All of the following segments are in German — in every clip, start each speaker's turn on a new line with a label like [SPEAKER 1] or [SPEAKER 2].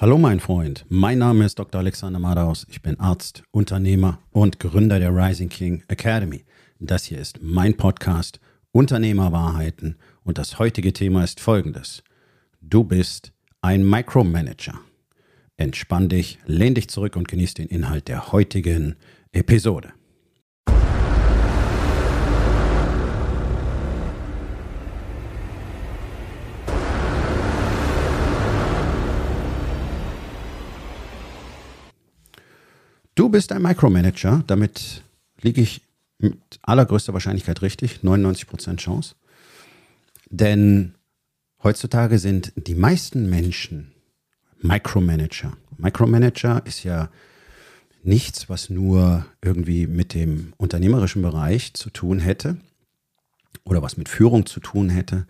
[SPEAKER 1] Hallo mein Freund, mein Name ist Dr. Alexander Madaus. Ich bin Arzt, Unternehmer und Gründer der Rising King Academy. Das hier ist mein Podcast Unternehmerwahrheiten und das heutige Thema ist folgendes. Du bist ein Micromanager. Entspann dich, lehn dich zurück und genieß den Inhalt der heutigen Episode. Du bist ein Micromanager, damit liege ich mit allergrößter Wahrscheinlichkeit richtig, 99% Chance. Denn heutzutage sind die meisten Menschen Micromanager. Micromanager ist ja nichts, was nur irgendwie mit dem unternehmerischen Bereich zu tun hätte oder was mit Führung zu tun hätte,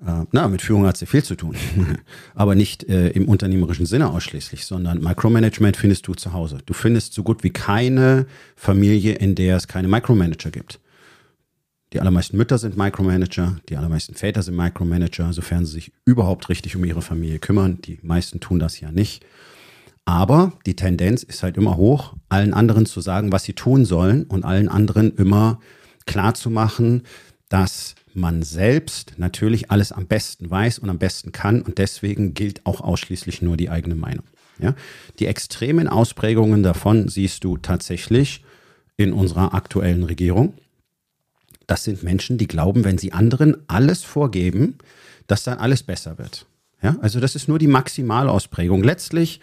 [SPEAKER 1] na, mit Führung hat sie viel zu tun, aber nicht äh, im unternehmerischen Sinne ausschließlich, sondern Micromanagement findest du zu Hause. Du findest so gut wie keine Familie, in der es keine Micromanager gibt. Die allermeisten Mütter sind Micromanager, die allermeisten Väter sind Micromanager, sofern sie sich überhaupt richtig um ihre Familie kümmern. Die meisten tun das ja nicht. Aber die Tendenz ist halt immer hoch, allen anderen zu sagen, was sie tun sollen und allen anderen immer klar zu machen, dass man selbst natürlich alles am besten weiß und am besten kann und deswegen gilt auch ausschließlich nur die eigene Meinung. Ja? Die extremen Ausprägungen davon siehst du tatsächlich in unserer aktuellen Regierung. Das sind Menschen, die glauben, wenn sie anderen alles vorgeben, dass dann alles besser wird. Ja? Also das ist nur die Maximalausprägung. Letztlich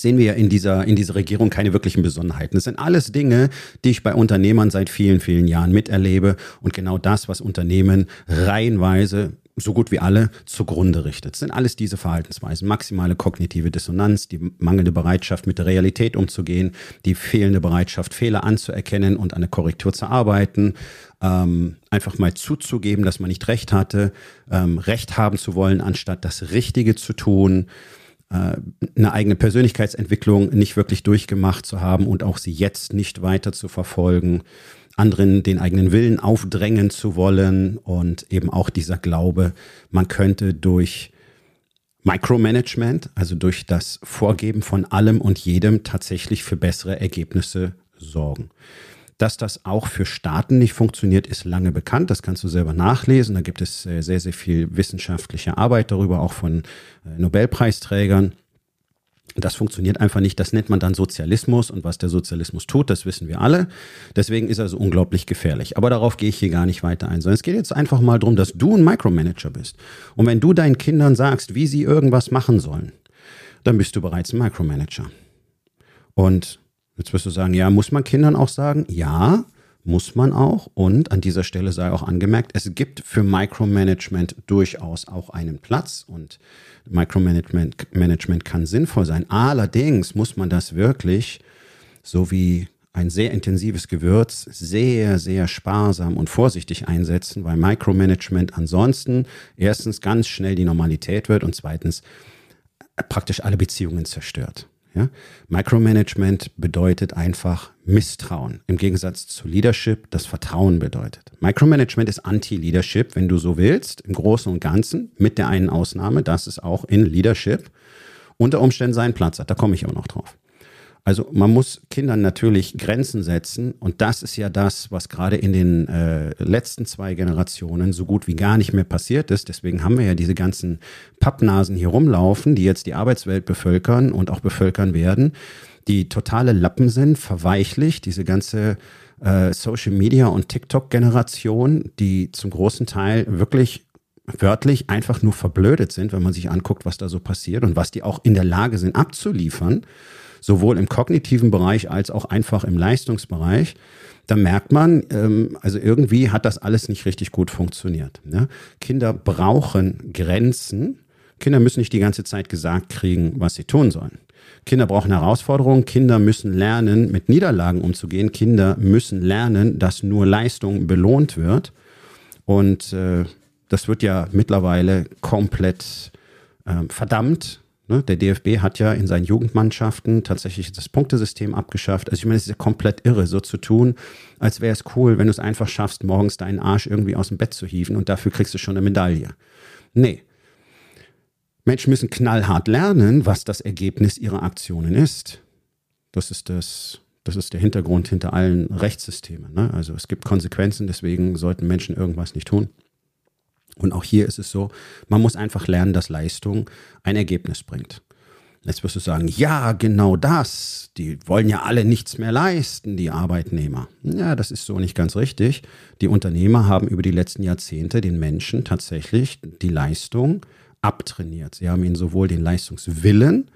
[SPEAKER 1] sehen wir ja in dieser, in dieser Regierung keine wirklichen Besonderheiten. Das sind alles Dinge, die ich bei Unternehmern seit vielen, vielen Jahren miterlebe und genau das, was Unternehmen reihenweise so gut wie alle zugrunde richtet. Das sind alles diese Verhaltensweisen. Maximale kognitive Dissonanz, die mangelnde Bereitschaft, mit der Realität umzugehen, die fehlende Bereitschaft, Fehler anzuerkennen und an der Korrektur zu arbeiten, ähm, einfach mal zuzugeben, dass man nicht recht hatte, ähm, Recht haben zu wollen, anstatt das Richtige zu tun, eine eigene Persönlichkeitsentwicklung nicht wirklich durchgemacht zu haben und auch sie jetzt nicht weiter zu verfolgen, anderen den eigenen Willen aufdrängen zu wollen und eben auch dieser Glaube, man könnte durch Micromanagement, also durch das Vorgeben von allem und jedem tatsächlich für bessere Ergebnisse sorgen. Dass das auch für Staaten nicht funktioniert, ist lange bekannt. Das kannst du selber nachlesen. Da gibt es äh, sehr, sehr viel wissenschaftliche Arbeit darüber, auch von äh, Nobelpreisträgern. Das funktioniert einfach nicht. Das nennt man dann Sozialismus. Und was der Sozialismus tut, das wissen wir alle. Deswegen ist er so unglaublich gefährlich. Aber darauf gehe ich hier gar nicht weiter ein, sondern es geht jetzt einfach mal darum, dass du ein Micromanager bist. Und wenn du deinen Kindern sagst, wie sie irgendwas machen sollen, dann bist du bereits ein Micromanager. Und Jetzt wirst du sagen, ja, muss man Kindern auch sagen? Ja, muss man auch. Und an dieser Stelle sei auch angemerkt, es gibt für Micromanagement durchaus auch einen Platz und Micromanagement Management kann sinnvoll sein. Allerdings muss man das wirklich, so wie ein sehr intensives Gewürz, sehr, sehr sparsam und vorsichtig einsetzen, weil Micromanagement ansonsten erstens ganz schnell die Normalität wird und zweitens praktisch alle Beziehungen zerstört. Ja? Micromanagement bedeutet einfach Misstrauen. Im Gegensatz zu Leadership, das Vertrauen bedeutet. Micromanagement ist Anti-Leadership, wenn du so willst, im Großen und Ganzen, mit der einen Ausnahme, dass es auch in Leadership unter Umständen seinen Platz hat. Da komme ich aber noch drauf. Also man muss Kindern natürlich Grenzen setzen und das ist ja das, was gerade in den äh, letzten zwei Generationen so gut wie gar nicht mehr passiert ist. Deswegen haben wir ja diese ganzen Pappnasen hier rumlaufen, die jetzt die Arbeitswelt bevölkern und auch bevölkern werden, die totale Lappen sind, verweichlicht, diese ganze äh, Social Media und TikTok-Generation, die zum großen Teil wirklich wörtlich einfach nur verblödet sind, wenn man sich anguckt, was da so passiert und was die auch in der Lage sind abzuliefern sowohl im kognitiven Bereich als auch einfach im Leistungsbereich, da merkt man, ähm, also irgendwie hat das alles nicht richtig gut funktioniert. Ne? Kinder brauchen Grenzen. Kinder müssen nicht die ganze Zeit gesagt kriegen, was sie tun sollen. Kinder brauchen Herausforderungen. Kinder müssen lernen, mit Niederlagen umzugehen. Kinder müssen lernen, dass nur Leistung belohnt wird. Und äh, das wird ja mittlerweile komplett äh, verdammt Ne? Der DFB hat ja in seinen Jugendmannschaften tatsächlich das Punktesystem abgeschafft. Also ich meine, es ist ja komplett irre, so zu tun, als wäre es cool, wenn du es einfach schaffst, morgens deinen Arsch irgendwie aus dem Bett zu hieven und dafür kriegst du schon eine Medaille. Nee. Menschen müssen knallhart lernen, was das Ergebnis ihrer Aktionen ist. Das ist das, das ist der Hintergrund hinter allen Rechtssystemen. Ne? Also es gibt Konsequenzen, deswegen sollten Menschen irgendwas nicht tun. Und auch hier ist es so, man muss einfach lernen, dass Leistung ein Ergebnis bringt. Jetzt wirst du sagen, ja, genau das. Die wollen ja alle nichts mehr leisten, die Arbeitnehmer. Ja, das ist so nicht ganz richtig. Die Unternehmer haben über die letzten Jahrzehnte den Menschen tatsächlich die Leistung abtrainiert. Sie haben ihnen sowohl den Leistungswillen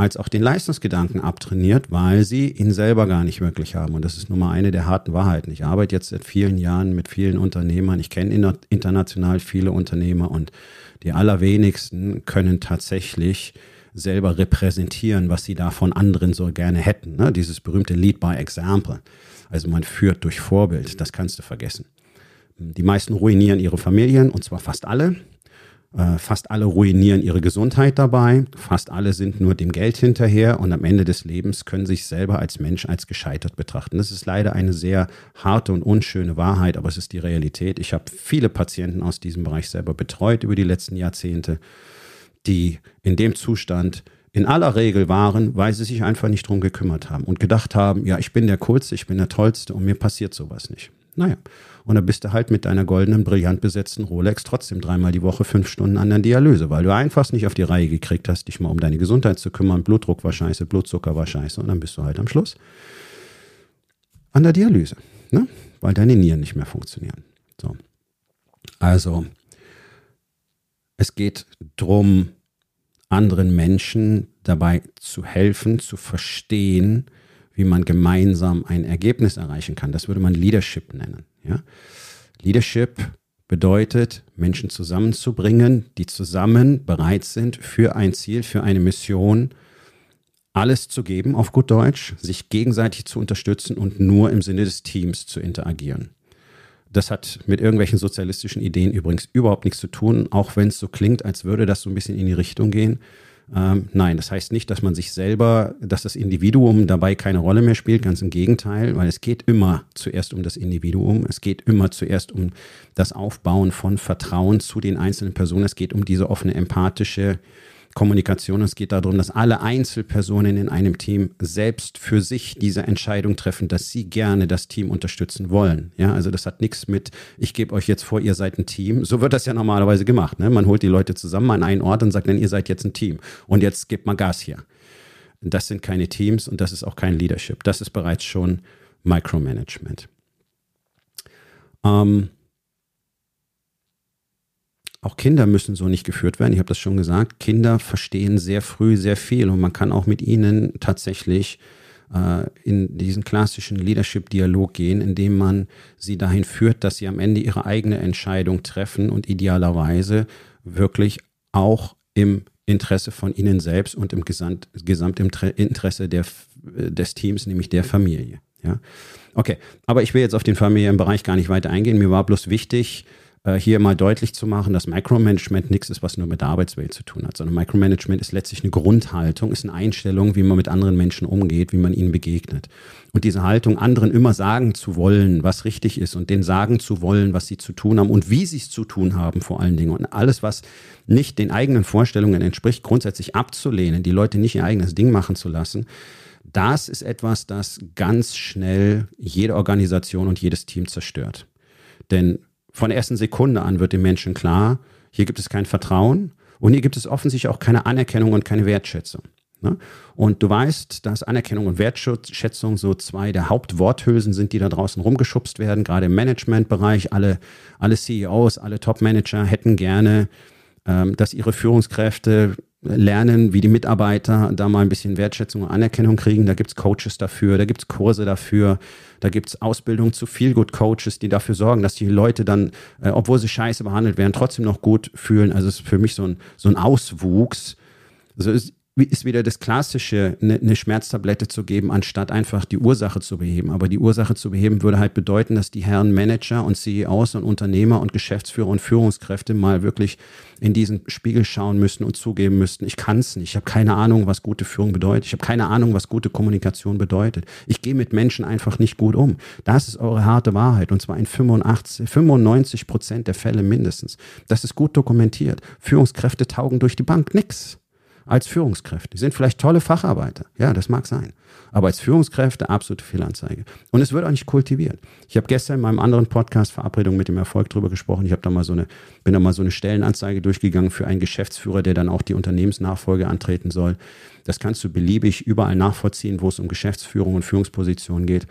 [SPEAKER 1] als auch den Leistungsgedanken abtrainiert, weil sie ihn selber gar nicht wirklich haben. Und das ist nun mal eine der harten Wahrheiten. Ich arbeite jetzt seit vielen Jahren mit vielen Unternehmern. Ich kenne international viele Unternehmer und die allerwenigsten können tatsächlich selber repräsentieren, was sie da von anderen so gerne hätten. Ne? Dieses berühmte Lead by Example. Also man führt durch Vorbild, das kannst du vergessen. Die meisten ruinieren ihre Familien und zwar fast alle. Äh, fast alle ruinieren ihre Gesundheit dabei, fast alle sind nur dem Geld hinterher und am Ende des Lebens können sich selber als Mensch als gescheitert betrachten. Das ist leider eine sehr harte und unschöne Wahrheit, aber es ist die Realität. Ich habe viele Patienten aus diesem Bereich selber betreut über die letzten Jahrzehnte, die in dem Zustand in aller Regel waren, weil sie sich einfach nicht drum gekümmert haben und gedacht haben, ja, ich bin der Coolste, ich bin der Tollste und mir passiert sowas nicht. Naja, und dann bist du halt mit deiner goldenen, brillant besetzten Rolex trotzdem dreimal die Woche fünf Stunden an der Dialyse, weil du einfach nicht auf die Reihe gekriegt hast, dich mal um deine Gesundheit zu kümmern. Blutdruck war scheiße, Blutzucker war scheiße und dann bist du halt am Schluss an der Dialyse, ne? weil deine Nieren nicht mehr funktionieren. So. Also, es geht darum, anderen Menschen dabei zu helfen, zu verstehen, wie man gemeinsam ein Ergebnis erreichen kann. Das würde man Leadership nennen. Ja? Leadership bedeutet, Menschen zusammenzubringen, die zusammen bereit sind, für ein Ziel, für eine Mission alles zu geben, auf gut Deutsch, sich gegenseitig zu unterstützen und nur im Sinne des Teams zu interagieren. Das hat mit irgendwelchen sozialistischen Ideen übrigens überhaupt nichts zu tun, auch wenn es so klingt, als würde das so ein bisschen in die Richtung gehen. Ähm, nein, das heißt nicht, dass man sich selber, dass das Individuum dabei keine Rolle mehr spielt, ganz im Gegenteil, weil es geht immer zuerst um das Individuum, es geht immer zuerst um das Aufbauen von Vertrauen zu den einzelnen Personen, es geht um diese offene, empathische Kommunikation. Es geht darum, dass alle Einzelpersonen in einem Team selbst für sich diese Entscheidung treffen, dass sie gerne das Team unterstützen wollen. Ja, also das hat nichts mit, ich gebe euch jetzt vor, ihr seid ein Team. So wird das ja normalerweise gemacht. Ne? Man holt die Leute zusammen an einen Ort und sagt dann, ihr seid jetzt ein Team. Und jetzt gebt mal Gas hier. Das sind keine Teams und das ist auch kein Leadership. Das ist bereits schon Micromanagement. Ähm, auch Kinder müssen so nicht geführt werden. Ich habe das schon gesagt. Kinder verstehen sehr früh sehr viel und man kann auch mit ihnen tatsächlich äh, in diesen klassischen Leadership-Dialog gehen, indem man sie dahin führt, dass sie am Ende ihre eigene Entscheidung treffen und idealerweise wirklich auch im Interesse von ihnen selbst und im Gesamt, Gesamtinteresse der, des Teams, nämlich der Familie. Ja? Okay, aber ich will jetzt auf den Familienbereich gar nicht weiter eingehen. Mir war bloß wichtig, äh, hier mal deutlich zu machen, dass Micromanagement nichts ist, was nur mit der Arbeitswelt zu tun hat, sondern Micromanagement ist letztlich eine Grundhaltung, ist eine Einstellung, wie man mit anderen Menschen umgeht, wie man ihnen begegnet. Und diese Haltung, anderen immer sagen zu wollen, was richtig ist und denen sagen zu wollen, was sie zu tun haben und wie sie es zu tun haben vor allen Dingen. Und alles, was nicht den eigenen Vorstellungen entspricht, grundsätzlich abzulehnen, die Leute nicht ihr eigenes Ding machen zu lassen, das ist etwas, das ganz schnell jede Organisation und jedes Team zerstört. Denn von der ersten Sekunde an wird dem Menschen klar, hier gibt es kein Vertrauen und hier gibt es offensichtlich auch keine Anerkennung und keine Wertschätzung. Ne? Und du weißt, dass Anerkennung und Wertschätzung so zwei der Hauptworthülsen sind, die da draußen rumgeschubst werden, gerade im Managementbereich. Alle, alle CEOs, alle Top-Manager hätten gerne, ähm, dass ihre Führungskräfte lernen, wie die Mitarbeiter da mal ein bisschen Wertschätzung und Anerkennung kriegen. Da gibt es Coaches dafür, da gibt es Kurse dafür, da gibt es Ausbildung zu viel gut Coaches, die dafür sorgen, dass die Leute dann, äh, obwohl sie scheiße behandelt werden, trotzdem noch gut fühlen. Also es ist für mich so ein, so ein Auswuchs. Also ist wieder das Klassische, eine, eine Schmerztablette zu geben, anstatt einfach die Ursache zu beheben. Aber die Ursache zu beheben würde halt bedeuten, dass die Herren Manager und CEOs und Unternehmer und Geschäftsführer und Führungskräfte mal wirklich in diesen Spiegel schauen müssten und zugeben müssten, ich kann es nicht, ich habe keine Ahnung, was gute Führung bedeutet, ich habe keine Ahnung, was gute Kommunikation bedeutet. Ich gehe mit Menschen einfach nicht gut um. Das ist eure harte Wahrheit und zwar in 85, 95 Prozent der Fälle mindestens. Das ist gut dokumentiert. Führungskräfte taugen durch die Bank nichts als Führungskräfte. Die sind vielleicht tolle Facharbeiter. Ja, das mag sein. Aber als Führungskräfte absolute Fehlanzeige. Und es wird auch nicht kultiviert. Ich habe gestern in meinem anderen Podcast Verabredung mit dem Erfolg drüber gesprochen. Ich habe da mal so eine, bin da mal so eine Stellenanzeige durchgegangen für einen Geschäftsführer, der dann auch die Unternehmensnachfolge antreten soll. Das kannst du beliebig überall nachvollziehen, wo es um Geschäftsführung und Führungspositionen geht.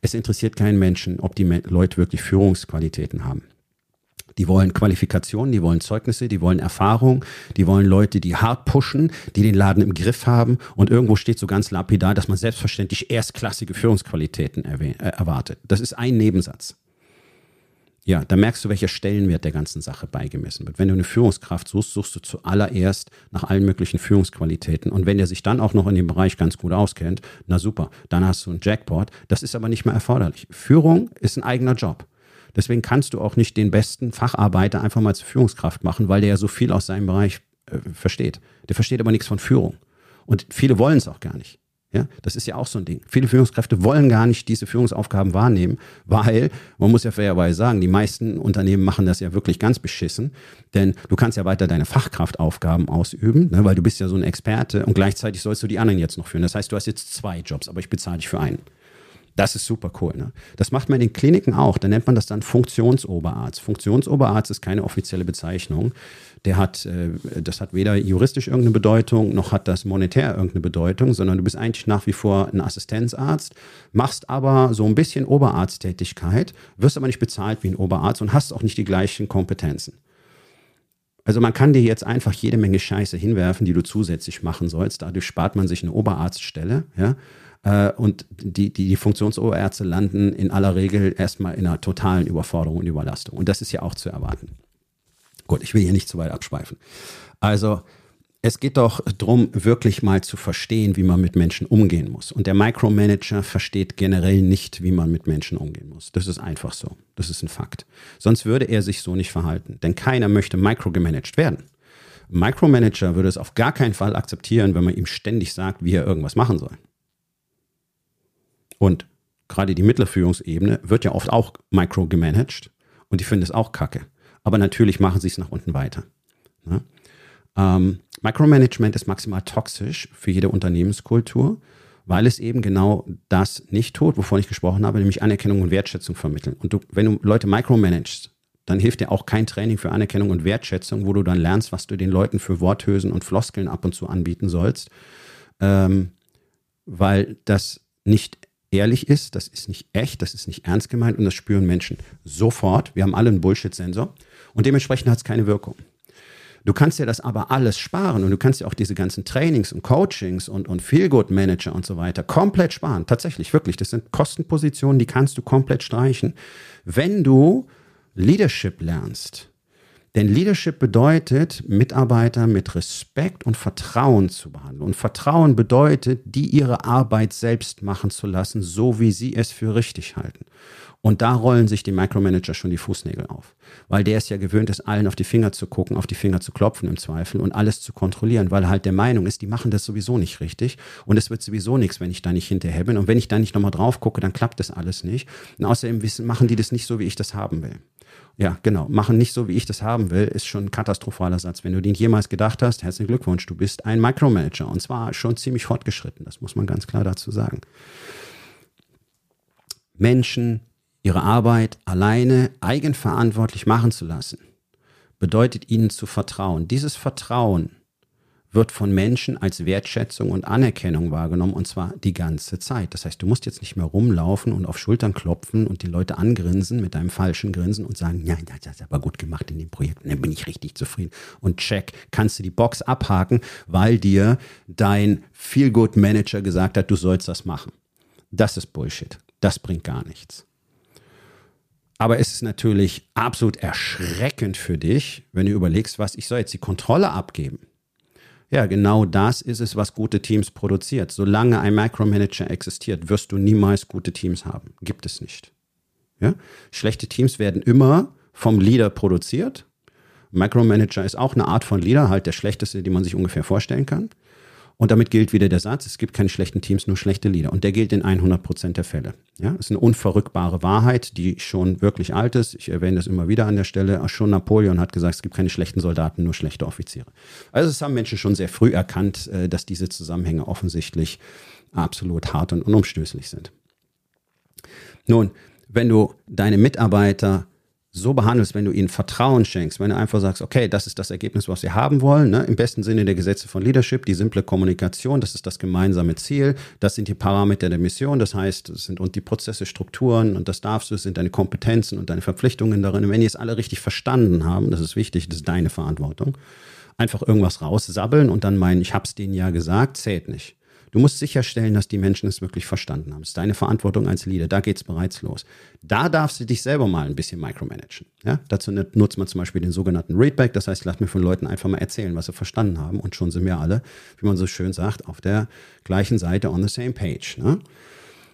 [SPEAKER 1] Es interessiert keinen Menschen, ob die Leute wirklich Führungsqualitäten haben. Die wollen Qualifikationen, die wollen Zeugnisse, die wollen Erfahrung, die wollen Leute, die hart pushen, die den Laden im Griff haben. Und irgendwo steht so ganz lapidar, dass man selbstverständlich erstklassige Führungsqualitäten äh, erwartet. Das ist ein Nebensatz. Ja, da merkst du, welcher Stellenwert der ganzen Sache beigemessen wird. Wenn du eine Führungskraft suchst, suchst du zuallererst nach allen möglichen Führungsqualitäten. Und wenn der sich dann auch noch in dem Bereich ganz gut auskennt, na super, dann hast du einen Jackpot. Das ist aber nicht mehr erforderlich. Führung ist ein eigener Job. Deswegen kannst du auch nicht den besten Facharbeiter einfach mal zur Führungskraft machen, weil der ja so viel aus seinem Bereich äh, versteht. Der versteht aber nichts von Führung. Und viele wollen es auch gar nicht. Ja, das ist ja auch so ein Ding. Viele Führungskräfte wollen gar nicht diese Führungsaufgaben wahrnehmen, weil, man muss ja fairerweise sagen, die meisten Unternehmen machen das ja wirklich ganz beschissen, denn du kannst ja weiter deine Fachkraftaufgaben ausüben, ne, weil du bist ja so ein Experte und gleichzeitig sollst du die anderen jetzt noch führen. Das heißt, du hast jetzt zwei Jobs, aber ich bezahle dich für einen. Das ist super cool. Ne? Das macht man in den Kliniken auch. Da nennt man das dann Funktionsoberarzt. Funktionsoberarzt ist keine offizielle Bezeichnung. Der hat, äh, das hat weder juristisch irgendeine Bedeutung, noch hat das monetär irgendeine Bedeutung, sondern du bist eigentlich nach wie vor ein Assistenzarzt, machst aber so ein bisschen Oberarzttätigkeit, wirst aber nicht bezahlt wie ein Oberarzt und hast auch nicht die gleichen Kompetenzen. Also man kann dir jetzt einfach jede Menge Scheiße hinwerfen, die du zusätzlich machen sollst. Dadurch spart man sich eine Oberarztstelle, ja. Äh, und die, die, die Funktionsoberärzte landen in aller Regel erstmal in einer totalen Überforderung und Überlastung. Und das ist ja auch zu erwarten. Gut, ich will hier nicht zu weit abschweifen. Also, es geht doch darum, wirklich mal zu verstehen, wie man mit Menschen umgehen muss. Und der Micromanager versteht generell nicht, wie man mit Menschen umgehen muss. Das ist einfach so. Das ist ein Fakt. Sonst würde er sich so nicht verhalten. Denn keiner möchte microgemanagt werden. Micromanager würde es auf gar keinen Fall akzeptieren, wenn man ihm ständig sagt, wie er irgendwas machen soll. Und gerade die mittlere Führungsebene wird ja oft auch microgemanagt und die finden es auch kacke. Aber natürlich machen sie es nach unten weiter. Ne? Ähm, Micromanagement ist maximal toxisch für jede Unternehmenskultur, weil es eben genau das nicht tut, wovon ich gesprochen habe, nämlich Anerkennung und Wertschätzung vermitteln. Und du, wenn du Leute micromanagst, dann hilft dir auch kein Training für Anerkennung und Wertschätzung, wo du dann lernst, was du den Leuten für Worthülsen und Floskeln ab und zu anbieten sollst, ähm, weil das nicht ehrlich ist, das ist nicht echt, das ist nicht ernst gemeint und das spüren Menschen sofort. Wir haben alle einen Bullshit-Sensor und dementsprechend hat es keine Wirkung. Du kannst dir das aber alles sparen und du kannst dir auch diese ganzen Trainings und Coachings und, und Feel-Good-Manager und so weiter komplett sparen. Tatsächlich, wirklich. Das sind Kostenpositionen, die kannst du komplett streichen, wenn du Leadership lernst. Denn Leadership bedeutet, Mitarbeiter mit Respekt und Vertrauen zu behandeln. Und Vertrauen bedeutet, die ihre Arbeit selbst machen zu lassen, so wie sie es für richtig halten. Und da rollen sich die Micromanager schon die Fußnägel auf. Weil der ist ja gewöhnt ist, allen auf die Finger zu gucken, auf die Finger zu klopfen im Zweifel und alles zu kontrollieren, weil er halt der Meinung ist, die machen das sowieso nicht richtig und es wird sowieso nichts, wenn ich da nicht hinterher bin. Und wenn ich da nicht nochmal drauf gucke, dann klappt das alles nicht. Und außerdem wissen, machen die das nicht so, wie ich das haben will. Ja, genau. Machen nicht so, wie ich das haben will, ist schon ein katastrophaler Satz. Wenn du den jemals gedacht hast, herzlichen Glückwunsch, du bist ein Micromanager und zwar schon ziemlich fortgeschritten. Das muss man ganz klar dazu sagen. Menschen ihre Arbeit alleine eigenverantwortlich machen zu lassen, bedeutet ihnen zu vertrauen. Dieses Vertrauen wird von Menschen als Wertschätzung und Anerkennung wahrgenommen und zwar die ganze Zeit. Das heißt, du musst jetzt nicht mehr rumlaufen und auf Schultern klopfen und die Leute angrinsen mit deinem falschen Grinsen und sagen, ja, das ist aber gut gemacht in dem Projekt, dann bin ich richtig zufrieden. Und check, kannst du die Box abhaken, weil dir dein Feel-Good Manager gesagt hat, du sollst das machen. Das ist Bullshit. Das bringt gar nichts. Aber es ist natürlich absolut erschreckend für dich, wenn du überlegst, was ich soll jetzt die Kontrolle abgeben Ja, genau das ist es, was gute Teams produziert. Solange ein Micromanager existiert, wirst du niemals gute Teams haben. Gibt es nicht. Ja? Schlechte Teams werden immer vom Leader produziert. Micromanager ist auch eine Art von Leader, halt der schlechteste, den man sich ungefähr vorstellen kann. Und damit gilt wieder der Satz, es gibt keine schlechten Teams, nur schlechte Leader. Und der gilt in 100 Prozent der Fälle. Ja, das ist eine unverrückbare Wahrheit, die schon wirklich alt ist. Ich erwähne das immer wieder an der Stelle. Schon Napoleon hat gesagt, es gibt keine schlechten Soldaten, nur schlechte Offiziere. Also es haben Menschen schon sehr früh erkannt, äh, dass diese Zusammenhänge offensichtlich absolut hart und unumstößlich sind. Nun, wenn du deine Mitarbeiter so behandelst, wenn du ihnen Vertrauen schenkst, wenn du einfach sagst, okay, das ist das Ergebnis, was wir haben wollen, ne? im besten Sinne der Gesetze von Leadership, die simple Kommunikation, das ist das gemeinsame Ziel, das sind die Parameter der Mission, das heißt, es sind und die Prozesse, Strukturen und das darfst du, es sind deine Kompetenzen und deine Verpflichtungen darin. Und wenn die es alle richtig verstanden haben, das ist wichtig, das ist deine Verantwortung, einfach irgendwas raussabbeln und dann meinen, ich hab's denen ja gesagt, zählt nicht. Du musst sicherstellen, dass die Menschen es wirklich verstanden haben. Das ist deine Verantwortung als Leader. Da geht es bereits los. Da darfst du dich selber mal ein bisschen micromanagen. Ja? Dazu nutzt man zum Beispiel den sogenannten Readback. Das heißt, lass mir von Leuten einfach mal erzählen, was sie verstanden haben. Und schon sind wir alle, wie man so schön sagt, auf der gleichen Seite on the same page. Ne?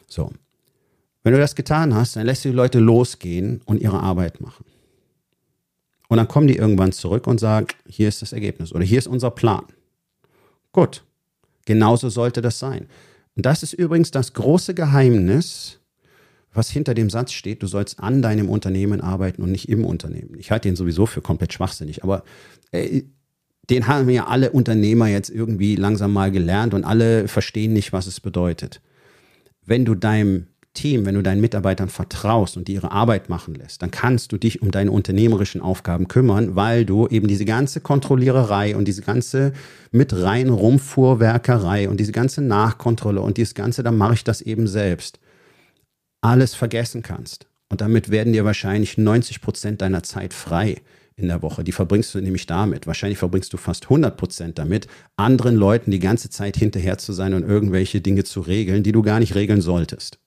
[SPEAKER 1] So. Wenn du das getan hast, dann lässt du die Leute losgehen und ihre Arbeit machen. Und dann kommen die irgendwann zurück und sagen, hier ist das Ergebnis oder hier ist unser Plan. Gut, Genauso sollte das sein. Und das ist übrigens das große Geheimnis, was hinter dem Satz steht, du sollst an deinem Unternehmen arbeiten und nicht im Unternehmen. Ich halte den sowieso für komplett schwachsinnig, aber äh, den haben ja alle Unternehmer jetzt irgendwie langsam mal gelernt und alle verstehen nicht, was es bedeutet. Wenn du deinem Team, wenn du deinen Mitarbeitern vertraust und die ihre Arbeit machen lässt, dann kannst du dich um deine unternehmerischen Aufgaben kümmern, weil du eben diese ganze Kontrolliererei und diese ganze mit rein Rumfuhrwerkerei und diese ganze Nachkontrolle und dieses ganze, dann mache ich das eben selbst, alles vergessen kannst. Und damit werden dir wahrscheinlich 90 Prozent deiner Zeit frei in der Woche. Die verbringst du nämlich damit. Wahrscheinlich verbringst du fast 100 Prozent damit, anderen Leuten die ganze Zeit hinterher zu sein und irgendwelche Dinge zu regeln, die du gar nicht regeln solltest.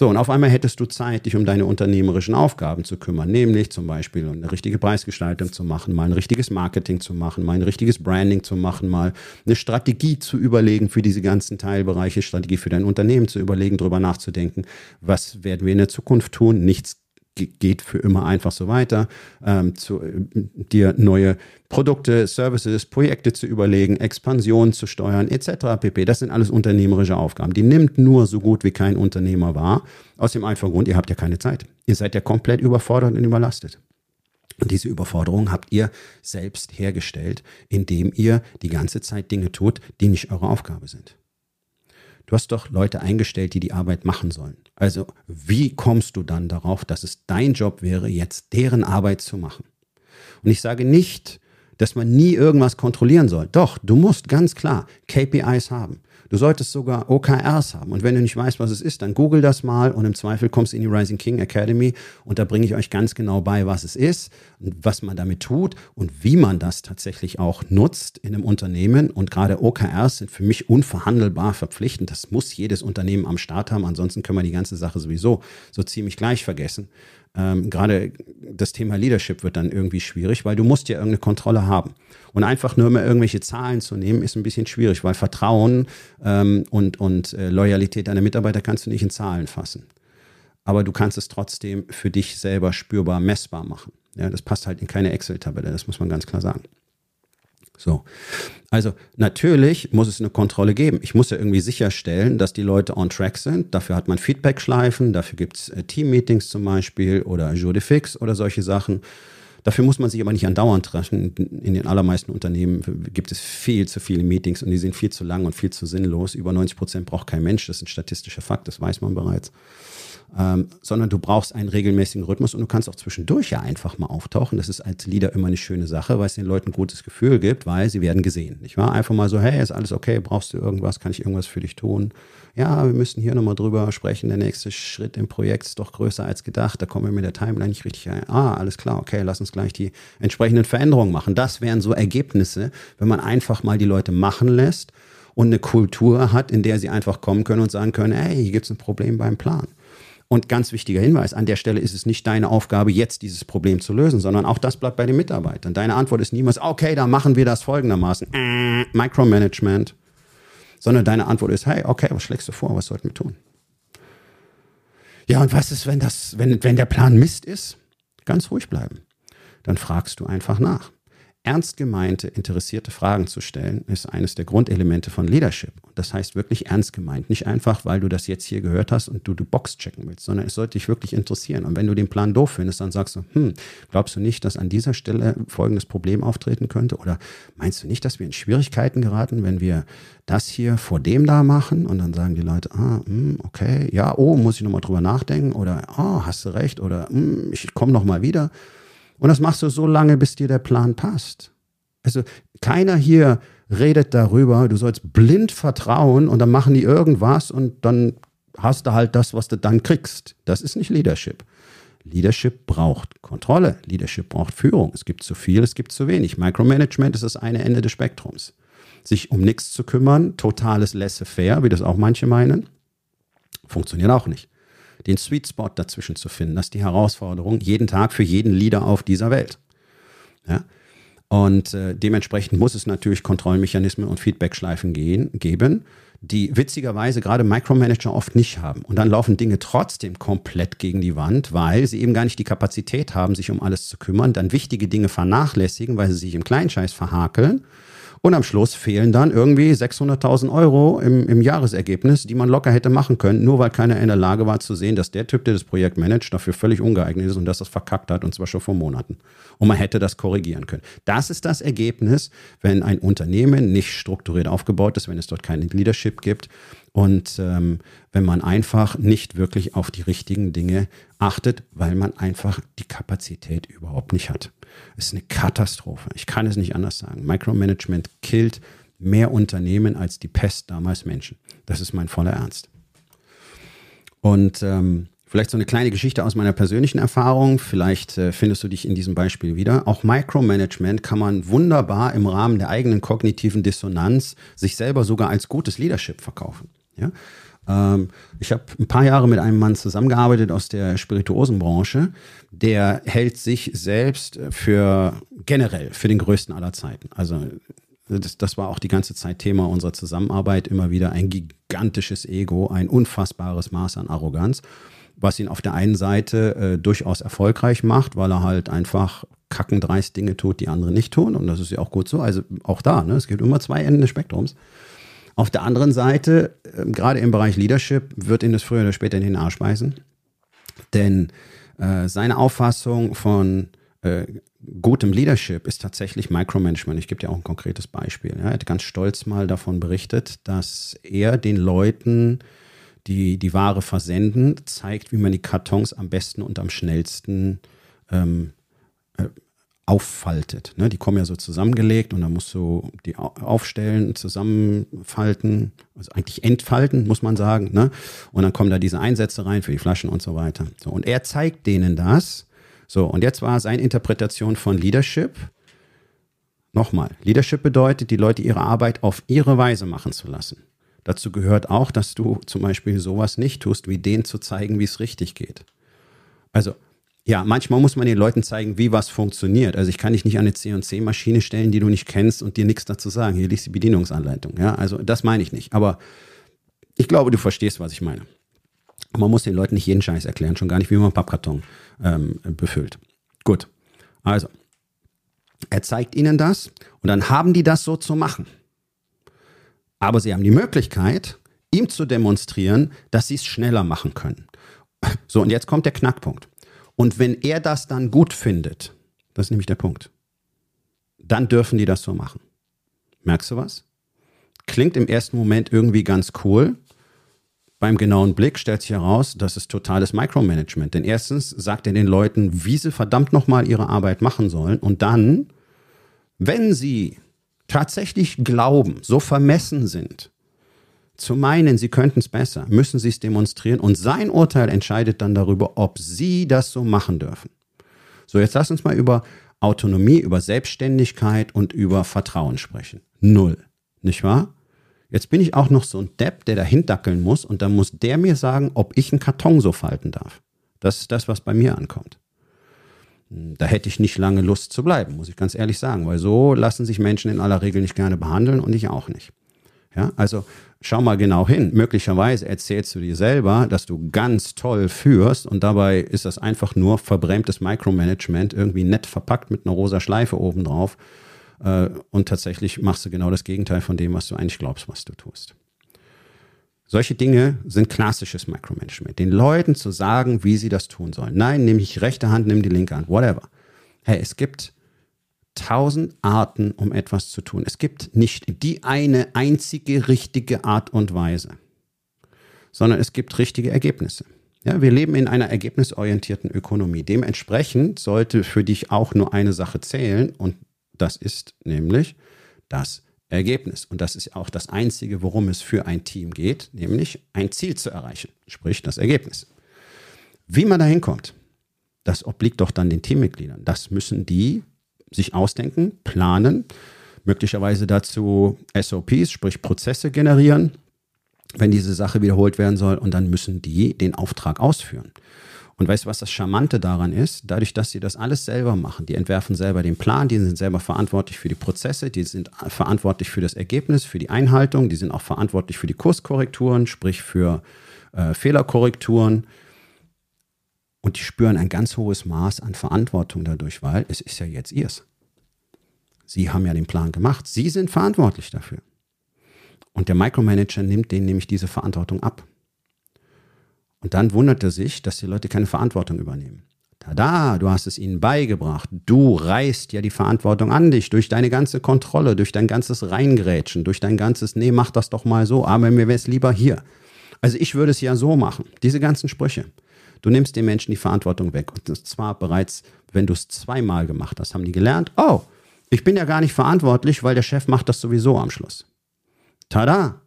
[SPEAKER 1] So, und auf einmal hättest du Zeit, dich um deine unternehmerischen Aufgaben zu kümmern, nämlich zum Beispiel eine richtige Preisgestaltung zu machen, mal ein richtiges Marketing zu machen, mal ein richtiges Branding zu machen, mal eine Strategie zu überlegen für diese ganzen Teilbereiche, Strategie für dein Unternehmen zu überlegen, darüber nachzudenken, was werden wir in der Zukunft tun, nichts geht für immer einfach so weiter, ähm, zu, äh, dir neue Produkte, Services, Projekte zu überlegen, Expansion zu steuern, etc. pp. Das sind alles unternehmerische Aufgaben. Die nimmt nur so gut wie kein Unternehmer wahr. Aus dem einfachen Grund, ihr habt ja keine Zeit. Ihr seid ja komplett überfordert und überlastet. Und diese Überforderung habt ihr selbst hergestellt, indem ihr die ganze Zeit Dinge tut, die nicht eure Aufgabe sind. Du hast doch Leute eingestellt, die die Arbeit machen sollen. Also wie kommst du dann darauf, dass es dein Job wäre, jetzt deren Arbeit zu machen? Und ich sage nicht, dass man nie irgendwas kontrollieren soll. Doch, du musst ganz klar KPIs haben. Du solltest sogar OKRs haben. Und wenn du nicht weißt, was es ist, dann google das mal und im Zweifel kommst du in die Rising King Academy und da bringe ich euch ganz genau bei, was es ist und was man damit tut und wie man das tatsächlich auch nutzt in einem Unternehmen. Und gerade OKRs sind für mich unverhandelbar verpflichtend. Das muss jedes Unternehmen am Start haben. Ansonsten können wir die ganze Sache sowieso so ziemlich gleich vergessen. Ähm, gerade das Thema Leadership wird dann irgendwie schwierig, weil du musst ja irgendeine Kontrolle haben. Und einfach nur mehr irgendwelche Zahlen zu nehmen, ist ein bisschen schwierig, weil Vertrauen ähm, und, und äh, Loyalität deiner Mitarbeiter kannst du nicht in Zahlen fassen. Aber du kannst es trotzdem für dich selber spürbar messbar machen. Ja, das passt halt in keine Excel-Tabelle, das muss man ganz klar sagen. So. Also natürlich muss es eine Kontrolle geben. Ich muss ja irgendwie sicherstellen, dass die Leute on track sind. Dafür hat man Feedback-Schleifen, dafür gibt es äh, Team-Meetings zum Beispiel oder Jour de Fix oder solche Sachen. Dafür muss man sich aber nicht andauernd treffen. In den allermeisten Unternehmen gibt es viel zu viele Meetings und die sind viel zu lang und viel zu sinnlos. Über 90 Prozent braucht kein Mensch. Das ist ein statistischer Fakt, das weiß man bereits ähm, sondern du brauchst einen regelmäßigen Rhythmus und du kannst auch zwischendurch ja einfach mal auftauchen. Das ist als Leader immer eine schöne Sache, weil es den Leuten ein gutes Gefühl gibt, weil sie werden gesehen. Nicht wahr? Einfach mal so, hey, ist alles okay, brauchst du irgendwas, kann ich irgendwas für dich tun? Ja, wir müssen hier nochmal drüber sprechen. Der nächste Schritt im Projekt ist doch größer als gedacht. Da kommen wir mit der Timeline nicht richtig ein. Ah, alles klar, okay, lass uns gleich die entsprechenden Veränderungen machen. Das wären so Ergebnisse, wenn man einfach mal die Leute machen lässt und eine Kultur hat, in der sie einfach kommen können und sagen können, hey, hier gibt es ein Problem beim Plan. Und ganz wichtiger Hinweis, an der Stelle ist es nicht deine Aufgabe, jetzt dieses Problem zu lösen, sondern auch das bleibt bei den Mitarbeitern. Deine Antwort ist niemals, okay, dann machen wir das folgendermaßen. Äh, Micromanagement. Sondern deine Antwort ist, hey, okay, was schlägst du vor? Was sollten wir tun? Ja, und was ist, wenn das, wenn, wenn der Plan Mist ist? Ganz ruhig bleiben. Dann fragst du einfach nach. Ernst gemeinte, interessierte Fragen zu stellen, ist eines der Grundelemente von Leadership. Und das heißt wirklich ernst gemeint. Nicht einfach, weil du das jetzt hier gehört hast und du die Box checken willst, sondern es sollte dich wirklich interessieren. Und wenn du den Plan doof findest, dann sagst du, hm, glaubst du nicht, dass an dieser Stelle folgendes Problem auftreten könnte? Oder meinst du nicht, dass wir in Schwierigkeiten geraten, wenn wir das hier vor dem da machen? Und dann sagen die Leute, ah, hm, okay, ja, oh, muss ich nochmal drüber nachdenken? Oder, oh, hast du recht? Oder, hm, ich komme nochmal wieder. Und das machst du so lange, bis dir der Plan passt. Also keiner hier redet darüber, du sollst blind vertrauen und dann machen die irgendwas und dann hast du halt das, was du dann kriegst. Das ist nicht Leadership. Leadership braucht Kontrolle, Leadership braucht Führung. Es gibt zu viel, es gibt zu wenig. Micromanagement ist das eine Ende des Spektrums. Sich um nichts zu kümmern, totales laissez-faire, wie das auch manche meinen, funktioniert auch nicht den Sweet Spot dazwischen zu finden. Das ist die Herausforderung jeden Tag für jeden Leader auf dieser Welt. Ja? Und äh, dementsprechend muss es natürlich Kontrollmechanismen und Feedbackschleifen gehen, geben, die witzigerweise gerade Micromanager oft nicht haben. Und dann laufen Dinge trotzdem komplett gegen die Wand, weil sie eben gar nicht die Kapazität haben, sich um alles zu kümmern, dann wichtige Dinge vernachlässigen, weil sie sich im Kleinscheiß verhakeln und am Schluss fehlen dann irgendwie 600.000 Euro im, im Jahresergebnis, die man locker hätte machen können, nur weil keiner in der Lage war zu sehen, dass der Typ, der das Projekt managt, dafür völlig ungeeignet ist und dass das verkackt hat und zwar schon vor Monaten. Und man hätte das korrigieren können. Das ist das Ergebnis, wenn ein Unternehmen nicht strukturiert aufgebaut ist, wenn es dort kein Leadership gibt und ähm, wenn man einfach nicht wirklich auf die richtigen Dinge achtet, weil man einfach die Kapazität überhaupt nicht hat. Ist eine Katastrophe. Ich kann es nicht anders sagen. Micromanagement killt mehr Unternehmen als die Pest damals Menschen. Das ist mein voller Ernst. Und ähm, vielleicht so eine kleine Geschichte aus meiner persönlichen Erfahrung. Vielleicht äh, findest du dich in diesem Beispiel wieder. Auch Micromanagement kann man wunderbar im Rahmen der eigenen kognitiven Dissonanz sich selber sogar als gutes Leadership verkaufen. Ja? Ähm, ich habe ein paar Jahre mit einem Mann zusammengearbeitet aus der Spirituosenbranche. Der hält sich selbst für generell für den größten aller Zeiten. Also das, das, war auch die ganze Zeit Thema unserer Zusammenarbeit, immer wieder ein gigantisches Ego, ein unfassbares Maß an Arroganz, was ihn auf der einen Seite äh, durchaus erfolgreich macht, weil er halt einfach kackendreist Dinge tut, die andere nicht tun. Und das ist ja auch gut so. Also auch da, ne? es gibt immer zwei Enden des Spektrums. Auf der anderen Seite, äh, gerade im Bereich Leadership, wird ihn das früher oder später in den Arsch beißen. Denn äh, seine Auffassung von äh, gutem Leadership ist tatsächlich Micromanagement. Ich gebe dir auch ein konkretes Beispiel. Er hat ganz stolz mal davon berichtet, dass er den Leuten, die die Ware versenden, zeigt, wie man die Kartons am besten und am schnellsten ähm, äh, auffaltet. Ne? Die kommen ja so zusammengelegt und dann musst du die aufstellen, zusammenfalten, also eigentlich entfalten, muss man sagen. Ne? Und dann kommen da diese Einsätze rein für die Flaschen und so weiter. So, und er zeigt denen das. So, und jetzt war seine Interpretation von Leadership. Nochmal, Leadership bedeutet, die Leute ihre Arbeit auf ihre Weise machen zu lassen. Dazu gehört auch, dass du zum Beispiel sowas nicht tust, wie denen zu zeigen, wie es richtig geht. Also ja, manchmal muss man den Leuten zeigen, wie was funktioniert. Also ich kann dich nicht an eine C&C-Maschine stellen, die du nicht kennst und dir nichts dazu sagen. Hier liest die Bedienungsanleitung. Ja, also das meine ich nicht. Aber ich glaube, du verstehst, was ich meine. Man muss den Leuten nicht jeden Scheiß erklären, schon gar nicht, wie man Pappkarton ähm, befüllt. Gut. Also, er zeigt ihnen das und dann haben die das so zu machen. Aber sie haben die Möglichkeit, ihm zu demonstrieren, dass sie es schneller machen können. So, und jetzt kommt der Knackpunkt. Und wenn er das dann gut findet, das ist nämlich der Punkt, dann dürfen die das so machen. Merkst du was? Klingt im ersten Moment irgendwie ganz cool. Beim genauen Blick stellt sich heraus, das ist totales Micromanagement. Denn erstens sagt er den Leuten, wie sie verdammt nochmal ihre Arbeit machen sollen. Und dann, wenn sie tatsächlich glauben, so vermessen sind, zu meinen, sie könnten es besser, müssen sie es demonstrieren und sein Urteil entscheidet dann darüber, ob sie das so machen dürfen. So, jetzt lass uns mal über Autonomie, über Selbstständigkeit und über Vertrauen sprechen. Null. Nicht wahr? Jetzt bin ich auch noch so ein Depp, der dahin dackeln muss und dann muss der mir sagen, ob ich einen Karton so falten darf. Das ist das, was bei mir ankommt. Da hätte ich nicht lange Lust zu bleiben, muss ich ganz ehrlich sagen, weil so lassen sich Menschen in aller Regel nicht gerne behandeln und ich auch nicht. Ja, also schau mal genau hin. Möglicherweise erzählst du dir selber, dass du ganz toll führst und dabei ist das einfach nur verbrämtes Micromanagement, irgendwie nett verpackt mit einer rosa Schleife obendrauf äh, und tatsächlich machst du genau das Gegenteil von dem, was du eigentlich glaubst, was du tust. Solche Dinge sind klassisches Micromanagement. Den Leuten zu sagen, wie sie das tun sollen. Nein, nehme ich rechte Hand, nimm die linke Hand, whatever. Hey, es gibt tausend Arten, um etwas zu tun. Es gibt nicht die eine einzige richtige Art und Weise, sondern es gibt richtige Ergebnisse. Ja, wir leben in einer ergebnisorientierten Ökonomie. Dementsprechend sollte für dich auch nur eine Sache zählen und das ist nämlich das Ergebnis. Und das ist auch das Einzige, worum es für ein Team geht, nämlich ein Ziel zu erreichen, sprich das Ergebnis. Wie man da hinkommt, das obliegt doch dann den Teammitgliedern. Das müssen die sich ausdenken, planen, möglicherweise dazu SOPs, sprich Prozesse generieren, wenn diese Sache wiederholt werden soll, und dann müssen die den Auftrag ausführen. Und weißt du, was das Charmante daran ist? Dadurch, dass sie das alles selber machen, die entwerfen selber den Plan, die sind selber verantwortlich für die Prozesse, die sind verantwortlich für das Ergebnis, für die Einhaltung, die sind auch verantwortlich für die Kurskorrekturen, sprich für äh, Fehlerkorrekturen. Und die spüren ein ganz hohes Maß an Verantwortung dadurch, weil es ist ja jetzt ihrs. Sie haben ja den Plan gemacht. Sie sind verantwortlich dafür. Und der Micromanager nimmt denen nämlich diese Verantwortung ab. Und dann wundert er sich, dass die Leute keine Verantwortung übernehmen. Tada, du hast es ihnen beigebracht. Du reißt ja die Verantwortung an dich durch deine ganze Kontrolle, durch dein ganzes Reingrätschen, durch dein ganzes, nee, mach das doch mal so, aber mir wäre es lieber hier. Also ich würde es ja so machen. Diese ganzen Sprüche. Du nimmst den Menschen die Verantwortung weg. Und zwar bereits, wenn du es zweimal gemacht hast, haben die gelernt, oh, ich bin ja gar nicht verantwortlich, weil der Chef macht das sowieso am Schluss. Tada,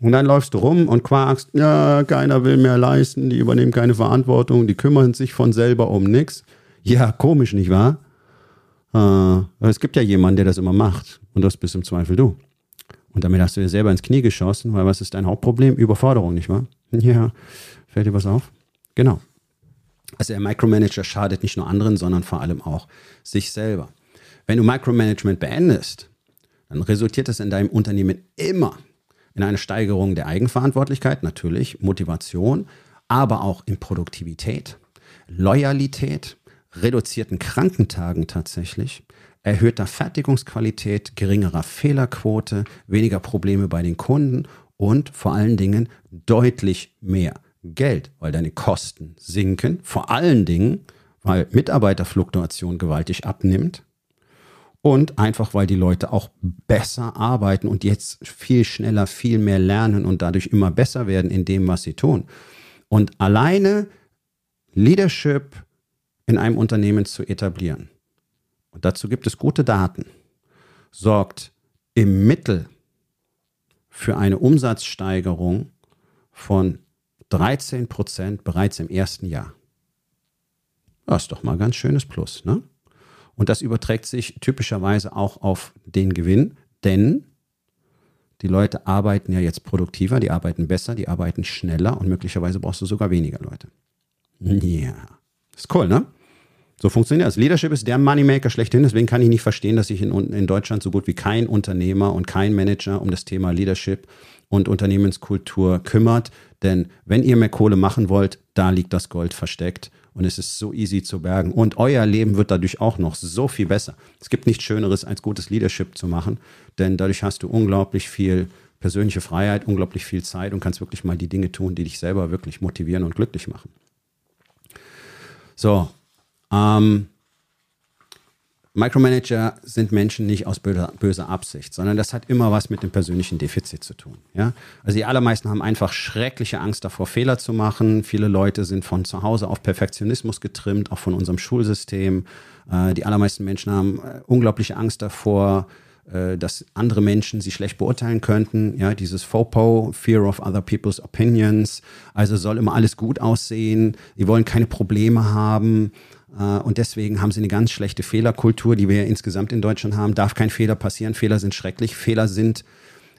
[SPEAKER 1] und dann läufst du rum und quakst, ja, keiner will mehr leisten, die übernehmen keine Verantwortung, die kümmern sich von selber um nichts. Ja, komisch, nicht wahr? Äh, es gibt ja jemanden, der das immer macht. Und das bist im Zweifel du. Und damit hast du dir selber ins Knie geschossen, weil was ist dein Hauptproblem? Überforderung, nicht wahr? Ja, fällt dir was auf? Genau. Also der Micromanager schadet nicht nur anderen, sondern vor allem auch sich selber. Wenn du Micromanagement beendest, dann resultiert das in deinem Unternehmen immer in eine Steigerung der Eigenverantwortlichkeit, natürlich, Motivation, aber auch in Produktivität, Loyalität, reduzierten Krankentagen tatsächlich, erhöhter Fertigungsqualität, geringerer Fehlerquote, weniger Probleme bei den Kunden und vor allen Dingen deutlich mehr Geld, weil deine Kosten sinken, vor allen Dingen, weil Mitarbeiterfluktuation gewaltig abnimmt und einfach, weil die Leute auch besser arbeiten und jetzt viel schneller, viel mehr lernen und dadurch immer besser werden in dem, was sie tun. Und alleine Leadership in einem Unternehmen zu etablieren, und dazu gibt es gute Daten, sorgt im Mittel für eine Umsatzsteigerung von 13 Prozent bereits im ersten Jahr. Das ist doch mal ein ganz schönes Plus, ne? Und das überträgt sich typischerweise auch auf den Gewinn, denn die Leute arbeiten ja jetzt produktiver, die arbeiten besser, die arbeiten schneller und möglicherweise brauchst du sogar weniger Leute. Ja, ist cool, ne? So funktioniert das. Leadership ist der Moneymaker schlechthin. Deswegen kann ich nicht verstehen, dass sich in, in Deutschland so gut wie kein Unternehmer und kein Manager um das Thema Leadership und Unternehmenskultur kümmert. Denn wenn ihr mehr Kohle machen wollt, da liegt das Gold versteckt und es ist so easy zu bergen. Und euer Leben wird dadurch auch noch so viel besser. Es gibt nichts Schöneres, als gutes Leadership zu machen, denn dadurch hast du unglaublich viel persönliche Freiheit, unglaublich viel Zeit und kannst wirklich mal die Dinge tun, die dich selber wirklich motivieren und glücklich machen. So, ähm, Micromanager sind Menschen nicht aus böser, Absicht, sondern das hat immer was mit dem persönlichen Defizit zu tun. Ja? Also die allermeisten haben einfach schreckliche Angst davor, Fehler zu machen. Viele Leute sind von zu Hause auf Perfektionismus getrimmt, auch von unserem Schulsystem. Äh, die allermeisten Menschen haben äh, unglaubliche Angst davor, äh, dass andere Menschen sie schlecht beurteilen könnten. Ja, dieses FOPO, Fear of Other People's Opinions. Also soll immer alles gut aussehen. Die wollen keine Probleme haben. Äh, und deswegen haben sie eine ganz schlechte Fehlerkultur, die wir ja insgesamt in Deutschland haben. Darf kein Fehler passieren. Fehler sind schrecklich. Fehler sind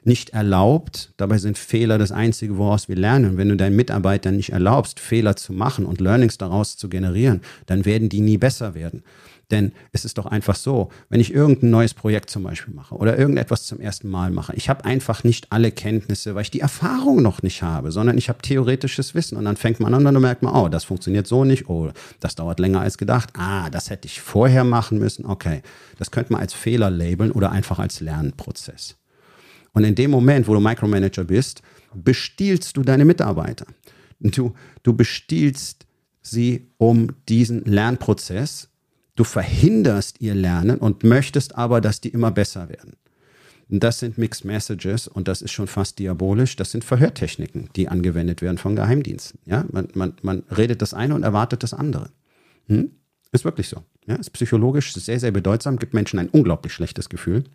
[SPEAKER 1] nicht erlaubt. Dabei sind Fehler das Einzige, woraus wir lernen. Und wenn du deinen Mitarbeitern nicht erlaubst, Fehler zu machen und Learnings daraus zu generieren, dann werden die nie besser werden. Denn es ist doch einfach so, wenn ich irgendein neues Projekt zum Beispiel mache oder irgendetwas zum ersten Mal mache, ich habe einfach nicht alle Kenntnisse, weil ich die Erfahrung noch nicht habe, sondern ich habe theoretisches Wissen und dann fängt man an und dann merkt man, oh, das funktioniert so nicht, oh, das dauert länger als gedacht, ah, das hätte ich vorher machen müssen, okay. Das könnte man als Fehler labeln oder einfach als Lernprozess. Und in dem Moment, wo du Micromanager bist, bestiehlst du deine Mitarbeiter. Du, du bestiehlst sie um diesen Lernprozess Du verhinderst ihr Lernen und möchtest aber, dass die immer besser werden. Und das sind Mixed Messages und das ist schon fast diabolisch. Das sind Verhörtechniken, die angewendet werden von Geheimdiensten. Ja, man, man, man redet das eine und erwartet das andere. Hm? Ist wirklich so. Ja, ist psychologisch sehr, sehr bedeutsam, gibt Menschen ein unglaublich schlechtes Gefühl.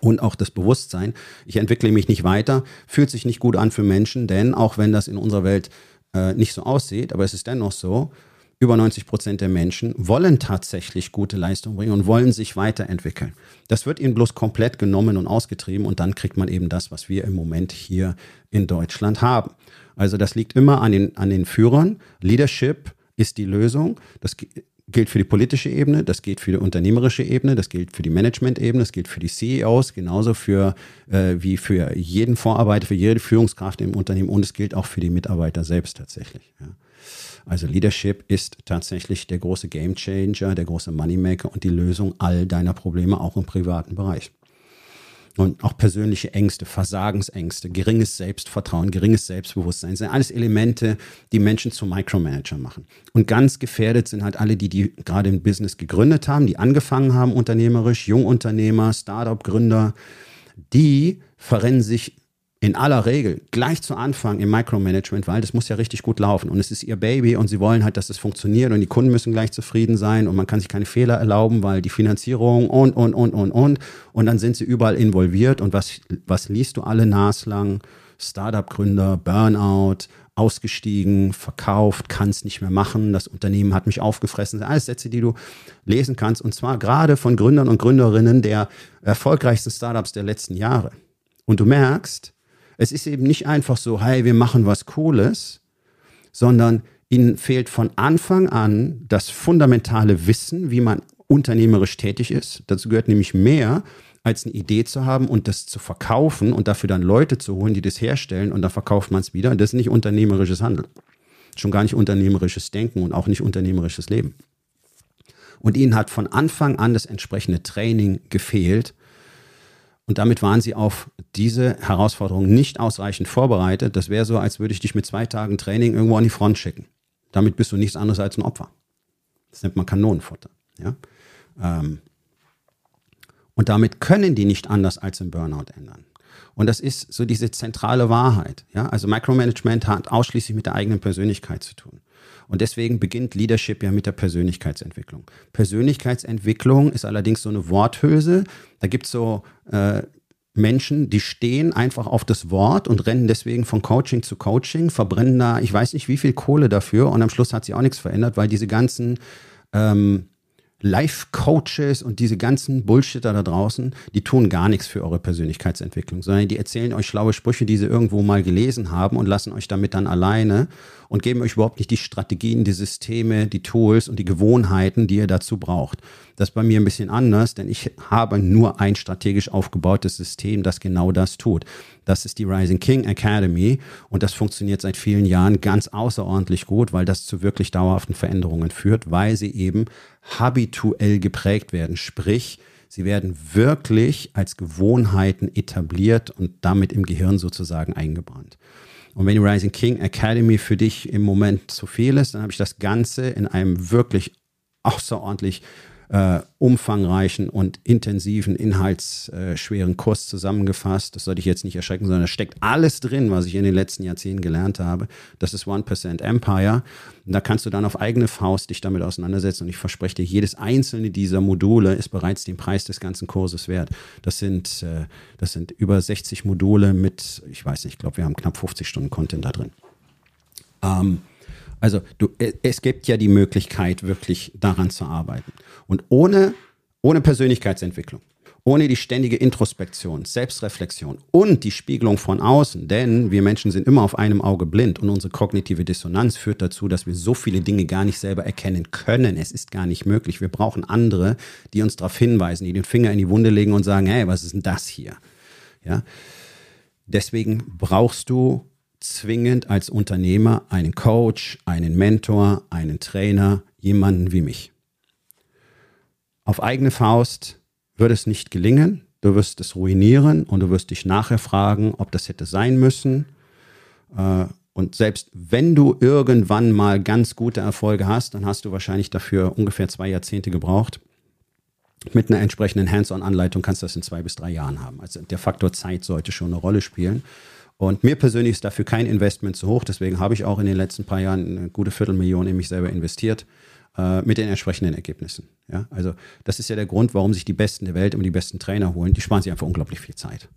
[SPEAKER 1] Und auch das Bewusstsein, ich entwickle mich nicht weiter, fühlt sich nicht gut an für Menschen, denn auch wenn das in unserer Welt äh, nicht so aussieht, aber es ist dennoch so, über 90 Prozent der Menschen wollen tatsächlich gute Leistung bringen und wollen sich weiterentwickeln. Das wird ihnen bloß komplett genommen und ausgetrieben und dann kriegt man eben das, was wir im Moment hier in Deutschland haben. Also das liegt immer an den, an den Führern. Leadership ist die Lösung. Das gilt für die politische Ebene, das gilt für die unternehmerische Ebene, das gilt für die Management-Ebene, das gilt für die CEOs, genauso für, äh, wie für jeden Vorarbeiter, für jede Führungskraft im Unternehmen und es gilt auch für die Mitarbeiter selbst tatsächlich. Ja. Also Leadership ist tatsächlich der große Gamechanger, der große Moneymaker und die Lösung all deiner Probleme auch im privaten Bereich. Und auch persönliche Ängste, Versagensängste, geringes Selbstvertrauen, geringes Selbstbewusstsein sind alles Elemente, die Menschen zu Micromanager machen. Und ganz gefährdet sind halt alle, die, die gerade ein Business gegründet haben, die angefangen haben unternehmerisch, Jungunternehmer, Startup-Gründer, die verrennen sich in aller Regel gleich zu Anfang im Micromanagement, weil das muss ja richtig gut laufen und es ist ihr Baby und sie wollen halt, dass es funktioniert und die Kunden müssen gleich zufrieden sein und man kann sich keine Fehler erlauben, weil die Finanzierung und, und, und, und, und und dann sind sie überall involviert und was, was liest du alle naslang? Startup-Gründer, Burnout, ausgestiegen, verkauft, kann es nicht mehr machen, das Unternehmen hat mich aufgefressen. Alles Sätze, die du lesen kannst und zwar gerade von Gründern und Gründerinnen der erfolgreichsten Startups der letzten Jahre. Und du merkst, es ist eben nicht einfach so, hey, wir machen was Cooles, sondern ihnen fehlt von Anfang an das fundamentale Wissen, wie man unternehmerisch tätig ist. Dazu gehört nämlich mehr, als eine Idee zu haben und das zu verkaufen und dafür dann Leute zu holen, die das herstellen und dann verkauft man es wieder. Das ist nicht unternehmerisches Handeln. Schon gar nicht unternehmerisches Denken und auch nicht unternehmerisches Leben. Und ihnen hat von Anfang an das entsprechende Training gefehlt, und damit waren sie auf diese Herausforderung nicht ausreichend vorbereitet. Das wäre so, als würde ich dich mit zwei Tagen Training irgendwo an die Front schicken. Damit bist du nichts anderes als ein Opfer. Das nennt man Kanonenfutter. Ja? Ähm, und damit können die nicht anders als im Burnout ändern. Und das ist so diese zentrale Wahrheit. Ja? Also Micromanagement hat ausschließlich mit der eigenen Persönlichkeit zu tun. Und deswegen beginnt Leadership ja mit der Persönlichkeitsentwicklung. Persönlichkeitsentwicklung ist allerdings so eine Worthülse. Da gibt es so äh, Menschen, die stehen einfach auf das Wort und rennen deswegen von Coaching zu Coaching, verbrennen da, ich weiß nicht wie viel Kohle dafür und am Schluss hat sich auch nichts verändert, weil diese ganzen ähm, Life-Coaches und diese ganzen Bullshitter da draußen, die tun gar nichts für eure Persönlichkeitsentwicklung, sondern die erzählen euch schlaue Sprüche, die sie irgendwo mal gelesen haben und lassen euch damit dann alleine und geben euch überhaupt nicht die Strategien, die Systeme, die Tools und die Gewohnheiten, die ihr dazu braucht. Das ist bei mir ein bisschen anders, denn ich habe nur ein strategisch aufgebautes System, das genau das tut. Das ist die Rising King Academy und das funktioniert seit vielen Jahren ganz außerordentlich gut, weil das zu wirklich dauerhaften Veränderungen führt, weil sie eben habituell geprägt werden. Sprich, sie werden wirklich als Gewohnheiten etabliert und damit im Gehirn sozusagen eingebrannt. Und wenn die Rising King Academy für dich im Moment zu viel ist, dann habe ich das Ganze in einem wirklich außerordentlich äh, umfangreichen und intensiven, inhaltsschweren Kurs zusammengefasst. Das sollte ich jetzt nicht erschrecken, sondern da steckt alles drin, was ich in den letzten Jahrzehnten gelernt habe. Das ist 1% Empire. Und da kannst du dann auf eigene Faust dich damit auseinandersetzen. Und ich verspreche dir, jedes einzelne dieser Module ist bereits den Preis des ganzen Kurses wert. Das sind, äh, das sind über 60 Module mit, ich weiß nicht, ich glaube, wir haben knapp 50 Stunden Content da drin. Ähm, also du, äh, es gibt ja die Möglichkeit, wirklich daran zu arbeiten. Und ohne, ohne Persönlichkeitsentwicklung, ohne die ständige Introspektion, Selbstreflexion und die Spiegelung von außen, denn wir Menschen sind immer auf einem Auge blind und unsere kognitive Dissonanz führt dazu, dass wir so viele Dinge gar nicht selber erkennen können. Es ist gar nicht möglich. Wir brauchen andere, die uns darauf hinweisen, die den Finger in die Wunde legen und sagen, hey, was ist denn das hier? Ja. Deswegen brauchst du zwingend als Unternehmer einen Coach, einen Mentor, einen Trainer, jemanden wie mich. Auf eigene Faust wird es nicht gelingen. Du wirst es ruinieren und du wirst dich nachher fragen, ob das hätte sein müssen. Äh, und selbst wenn du irgendwann mal ganz gute Erfolge hast, dann hast du wahrscheinlich dafür ungefähr zwei Jahrzehnte gebraucht. Mit einer entsprechenden Hands-on-Anleitung kannst du das in zwei bis drei Jahren haben. Also der Faktor Zeit sollte schon eine Rolle spielen. Und mir persönlich ist dafür kein Investment zu hoch. Deswegen habe ich auch in den letzten paar Jahren eine gute Viertelmillion in mich selber investiert äh, mit den entsprechenden Ergebnissen. Ja, also das ist ja der Grund, warum sich die Besten der Welt immer die besten Trainer holen. Die sparen sich einfach unglaublich viel Zeit.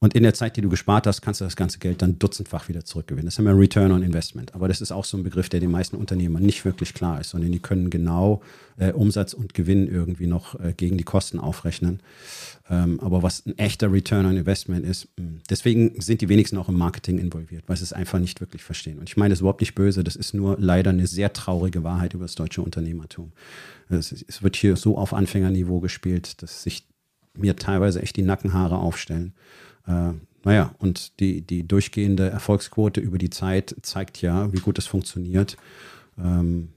[SPEAKER 1] Und in der Zeit, die du gespart hast, kannst du das ganze Geld dann dutzendfach wieder zurückgewinnen. Das haben wir Return on Investment. Aber das ist auch so ein Begriff, der den meisten Unternehmern nicht wirklich klar ist, sondern die können genau äh, Umsatz und Gewinn irgendwie noch äh, gegen die Kosten aufrechnen. Ähm, aber was ein echter Return on Investment ist, mh, hm, deswegen sind die wenigsten auch im Marketing involviert, weil sie es einfach nicht wirklich verstehen. Und ich meine das ist überhaupt nicht böse, das ist nur leider eine sehr traurige Wahrheit über das deutsche Unternehmertum. Es, es wird hier so auf Anfängerniveau gespielt, dass sich mir teilweise echt die Nackenhaare aufstellen. Äh, naja, und die, die durchgehende Erfolgsquote über die Zeit zeigt ja, wie gut es funktioniert. Ähm,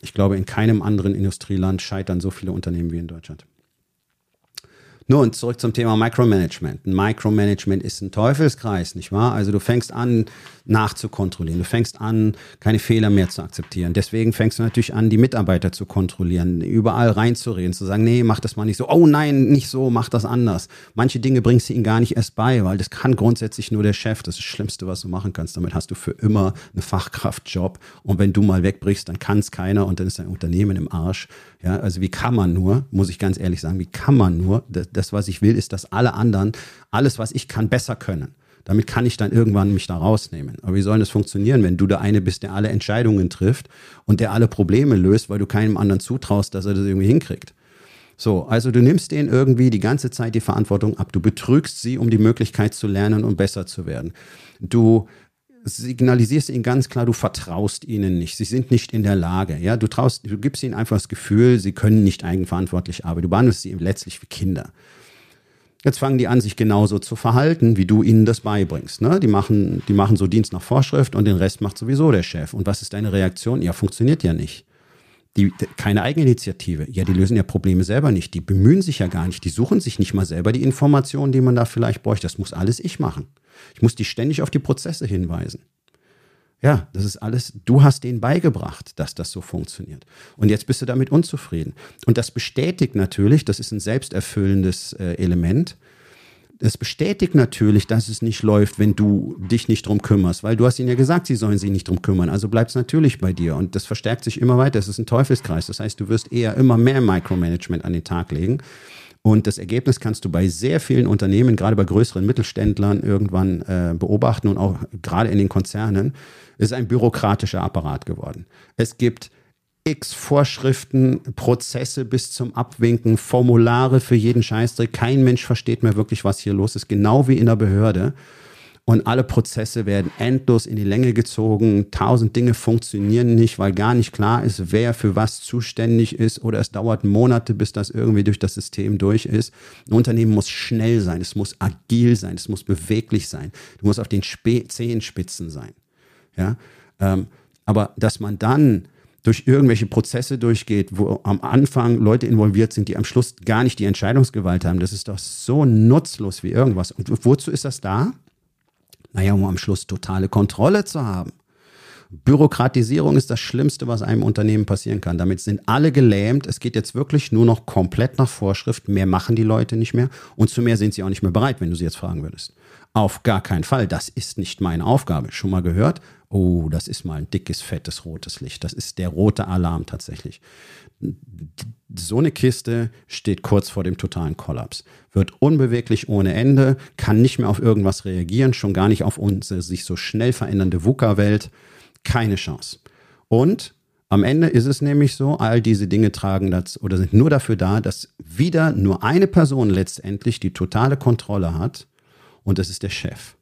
[SPEAKER 1] ich glaube, in keinem anderen Industrieland scheitern so viele Unternehmen wie in Deutschland. Nun, zurück zum Thema Micromanagement. Ein Micromanagement ist ein Teufelskreis, nicht wahr? Also du fängst an, nachzukontrollieren. Du fängst an, keine Fehler mehr zu akzeptieren. Deswegen fängst du natürlich an, die Mitarbeiter zu kontrollieren, überall reinzureden, zu sagen, nee, mach das mal nicht so. Oh nein, nicht so, mach das anders. Manche Dinge bringst du ihnen gar nicht erst bei, weil das kann grundsätzlich nur der Chef. Das ist das Schlimmste, was du machen kannst. Damit hast du für immer einen Fachkraftjob. Und wenn du mal wegbrichst, dann kann es keiner und dann ist dein Unternehmen im Arsch. Ja, also wie kann man nur, muss ich ganz ehrlich sagen, wie kann man nur, das, das was ich will, ist, dass alle anderen alles, was ich kann, besser können. Damit kann ich dann irgendwann mich da rausnehmen. Aber wie soll das funktionieren, wenn du der eine bist, der alle Entscheidungen trifft und der alle Probleme löst, weil du keinem anderen zutraust, dass er das irgendwie hinkriegt? So, also du nimmst denen irgendwie die ganze Zeit die Verantwortung ab. Du betrügst sie, um die Möglichkeit zu lernen und besser zu werden. Du signalisierst ihnen ganz klar, du vertraust ihnen nicht. Sie sind nicht in der Lage. Ja, du traust, du gibst ihnen einfach das Gefühl, sie können nicht eigenverantwortlich arbeiten. Du behandelst sie letztlich wie Kinder. Jetzt fangen die an, sich genauso zu verhalten, wie du ihnen das beibringst. Ne? Die, machen, die machen so Dienst nach Vorschrift und den Rest macht sowieso der Chef. Und was ist deine Reaktion? Ja, funktioniert ja nicht. Die, keine Eigeninitiative. Ja, die lösen ja Probleme selber nicht. Die bemühen sich ja gar nicht. Die suchen sich nicht mal selber die Informationen, die man da vielleicht bräuchte. Das muss alles ich machen. Ich muss die ständig auf die Prozesse hinweisen. Ja, das ist alles, du hast denen beigebracht, dass das so funktioniert. Und jetzt bist du damit unzufrieden. Und das bestätigt natürlich, das ist ein selbsterfüllendes äh, Element, das bestätigt natürlich, dass es nicht läuft, wenn du dich nicht drum kümmerst, weil du hast ihnen ja gesagt, sie sollen sich nicht drum kümmern. Also bleibt es natürlich bei dir und das verstärkt sich immer weiter. Es ist ein Teufelskreis. Das heißt, du wirst eher immer mehr Micromanagement an den Tag legen. Und das Ergebnis kannst du bei sehr vielen Unternehmen, gerade bei größeren Mittelständlern, irgendwann äh, beobachten und auch gerade in den Konzernen ist ein bürokratischer Apparat geworden. Es gibt x Vorschriften, Prozesse bis zum Abwinken, Formulare für jeden Scheißdreck. Kein Mensch versteht mehr wirklich, was hier los ist, genau wie in der Behörde. Und alle Prozesse werden endlos in die Länge gezogen. Tausend Dinge funktionieren nicht, weil gar nicht klar ist, wer für was zuständig ist. Oder es dauert Monate, bis das irgendwie durch das System durch ist. Ein Unternehmen muss schnell sein, es muss agil sein, es muss beweglich sein. Du musst auf den Spe Zehenspitzen sein. Ja? Ähm, aber dass man dann durch irgendwelche Prozesse durchgeht, wo am Anfang Leute involviert sind, die am Schluss gar nicht die Entscheidungsgewalt haben, das ist doch so nutzlos wie irgendwas. Und wozu ist das da? Naja, um am Schluss totale Kontrolle zu haben. Bürokratisierung ist das Schlimmste, was einem Unternehmen passieren kann. Damit sind alle gelähmt. Es geht jetzt wirklich nur noch komplett nach Vorschrift. Mehr machen die Leute nicht mehr. Und zu mehr sind sie auch nicht mehr bereit, wenn du sie jetzt fragen würdest. Auf gar keinen Fall. Das ist nicht meine Aufgabe. Schon mal gehört? Oh, das ist mal ein dickes, fettes, rotes Licht. Das ist der rote Alarm tatsächlich. So eine Kiste steht kurz vor dem totalen Kollaps, wird unbeweglich ohne Ende, kann nicht mehr auf irgendwas reagieren, schon gar nicht auf unsere sich so schnell verändernde VUCA-Welt. Keine Chance. Und Am Ende ist es nämlich so, all diese Dinge tragen das oder sind nur dafür da, dass wieder nur eine Person letztendlich die totale Kontrolle hat und das ist der Chef.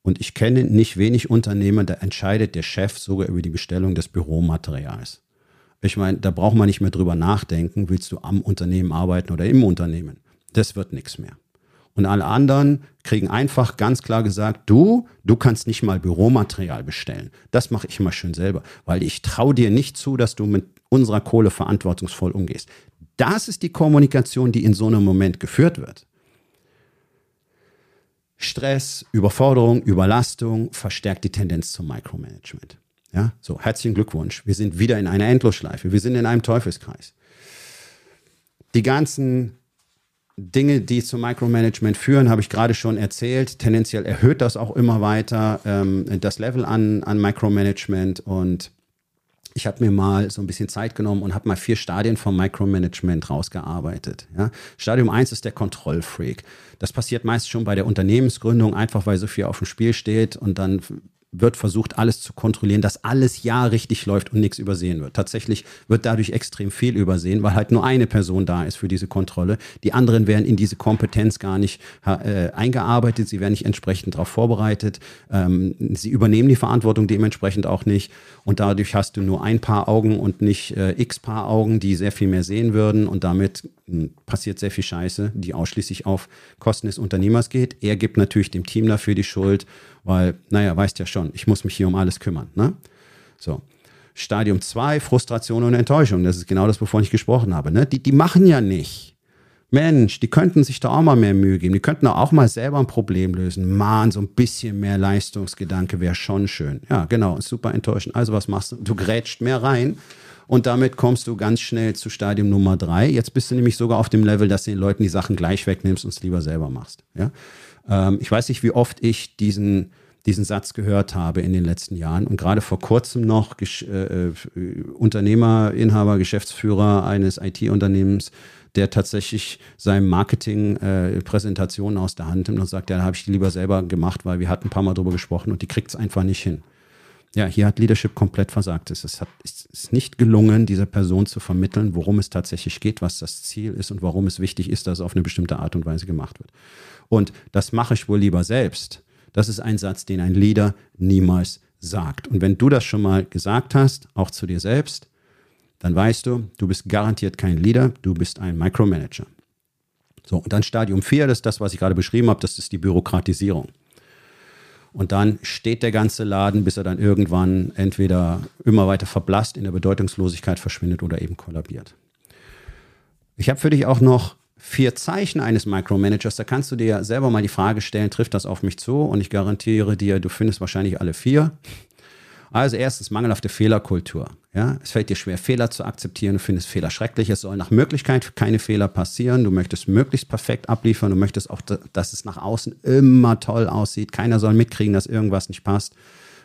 [SPEAKER 1] Und ich kenne nicht wenig Unternehmer, da entscheidet der Chef sogar über die Bestellung des Büromaterials. Ich meine, da braucht man nicht mehr drüber nachdenken, willst du am Unternehmen arbeiten oder im Unternehmen. Das wird nichts mehr. Und alle anderen kriegen einfach ganz klar gesagt, du, du kannst nicht mal Büromaterial bestellen. Das mache ich immer schön selber, weil ich traue dir nicht zu, dass du mit unserer Kohle verantwortungsvoll umgehst. Das ist die Kommunikation, die in so einem Moment geführt wird. Stress, Überforderung, Überlastung verstärkt die Tendenz zum Micromanagement. Ja, so, herzlichen Glückwunsch. Wir sind wieder in einer Endlosschleife. Wir sind in einem Teufelskreis. Die ganzen Dinge, die zum Micromanagement führen, habe ich gerade schon erzählt. Tendenziell erhöht das auch immer weiter ähm, das Level an, an Micromanagement und ich habe mir mal so ein bisschen Zeit genommen und habe mal vier Stadien vom Micromanagement rausgearbeitet. Ja. Stadium 1 ist der Kontrollfreak. Das passiert meist schon bei der Unternehmensgründung, einfach weil so viel auf dem Spiel steht und dann wird versucht, alles zu kontrollieren, dass alles ja richtig läuft und nichts übersehen wird. Tatsächlich wird dadurch extrem viel übersehen, weil halt nur eine Person da ist für diese Kontrolle. Die anderen werden in diese Kompetenz gar nicht äh, eingearbeitet, sie werden nicht entsprechend darauf vorbereitet, ähm, sie übernehmen die Verantwortung dementsprechend auch nicht und dadurch hast du nur ein Paar Augen und nicht äh, x Paar Augen, die sehr viel mehr sehen würden und damit hm, passiert sehr viel Scheiße, die ausschließlich auf Kosten des Unternehmers geht. Er gibt natürlich dem Team dafür die Schuld weil, naja, weißt ja schon, ich muss mich hier um alles kümmern. Ne? So. Stadium 2, Frustration und Enttäuschung. Das ist genau das, wovon ich gesprochen habe. Ne? Die, die machen ja nicht. Mensch, die könnten sich da auch mal mehr Mühe geben. Die könnten auch mal selber ein Problem lösen. Mann, so ein bisschen mehr Leistungsgedanke wäre schon schön. Ja, genau, super enttäuschend. Also was machst du? Du grätscht mehr rein und damit kommst du ganz schnell zu Stadium Nummer 3. Jetzt bist du nämlich sogar auf dem Level, dass du den Leuten die Sachen gleich wegnimmst und es lieber selber machst. Ja? Ähm, ich weiß nicht, wie oft ich diesen, diesen Satz gehört habe in den letzten Jahren und gerade vor kurzem noch äh, äh Unternehmer, Inhaber, Geschäftsführer eines IT-Unternehmens, der tatsächlich seinem Marketing äh, aus der Hand nimmt und sagt, ja, da habe ich die lieber selber gemacht, weil wir hatten ein paar Mal drüber gesprochen und die kriegt es einfach nicht hin. Ja, hier hat Leadership komplett versagt. Es ist, es ist nicht gelungen, dieser Person zu vermitteln, worum es tatsächlich geht, was das Ziel ist und warum es wichtig ist, dass es auf eine bestimmte Art und Weise gemacht wird. Und das mache ich wohl lieber selbst. Das ist ein Satz, den ein Leader niemals sagt. Und wenn du das schon mal gesagt hast, auch zu dir selbst, dann weißt du, du bist garantiert kein Leader, du bist ein Micromanager. So, und dann Stadium 4, das ist das, was ich gerade beschrieben habe, das ist die Bürokratisierung. Und dann steht der ganze Laden, bis er dann irgendwann entweder immer weiter verblasst, in der Bedeutungslosigkeit verschwindet oder eben kollabiert. Ich habe für dich auch noch vier Zeichen eines Micromanagers, da kannst du dir selber mal die Frage stellen, trifft das auf mich zu? Und ich garantiere dir, du findest wahrscheinlich alle vier. Also erstens mangelhafte Fehlerkultur. Ja, es fällt dir schwer, Fehler zu akzeptieren. Du findest Fehler schrecklich. Es soll nach Möglichkeit keine Fehler passieren. Du möchtest möglichst perfekt abliefern. Du möchtest auch, dass es nach außen immer toll aussieht. Keiner soll mitkriegen, dass irgendwas nicht passt.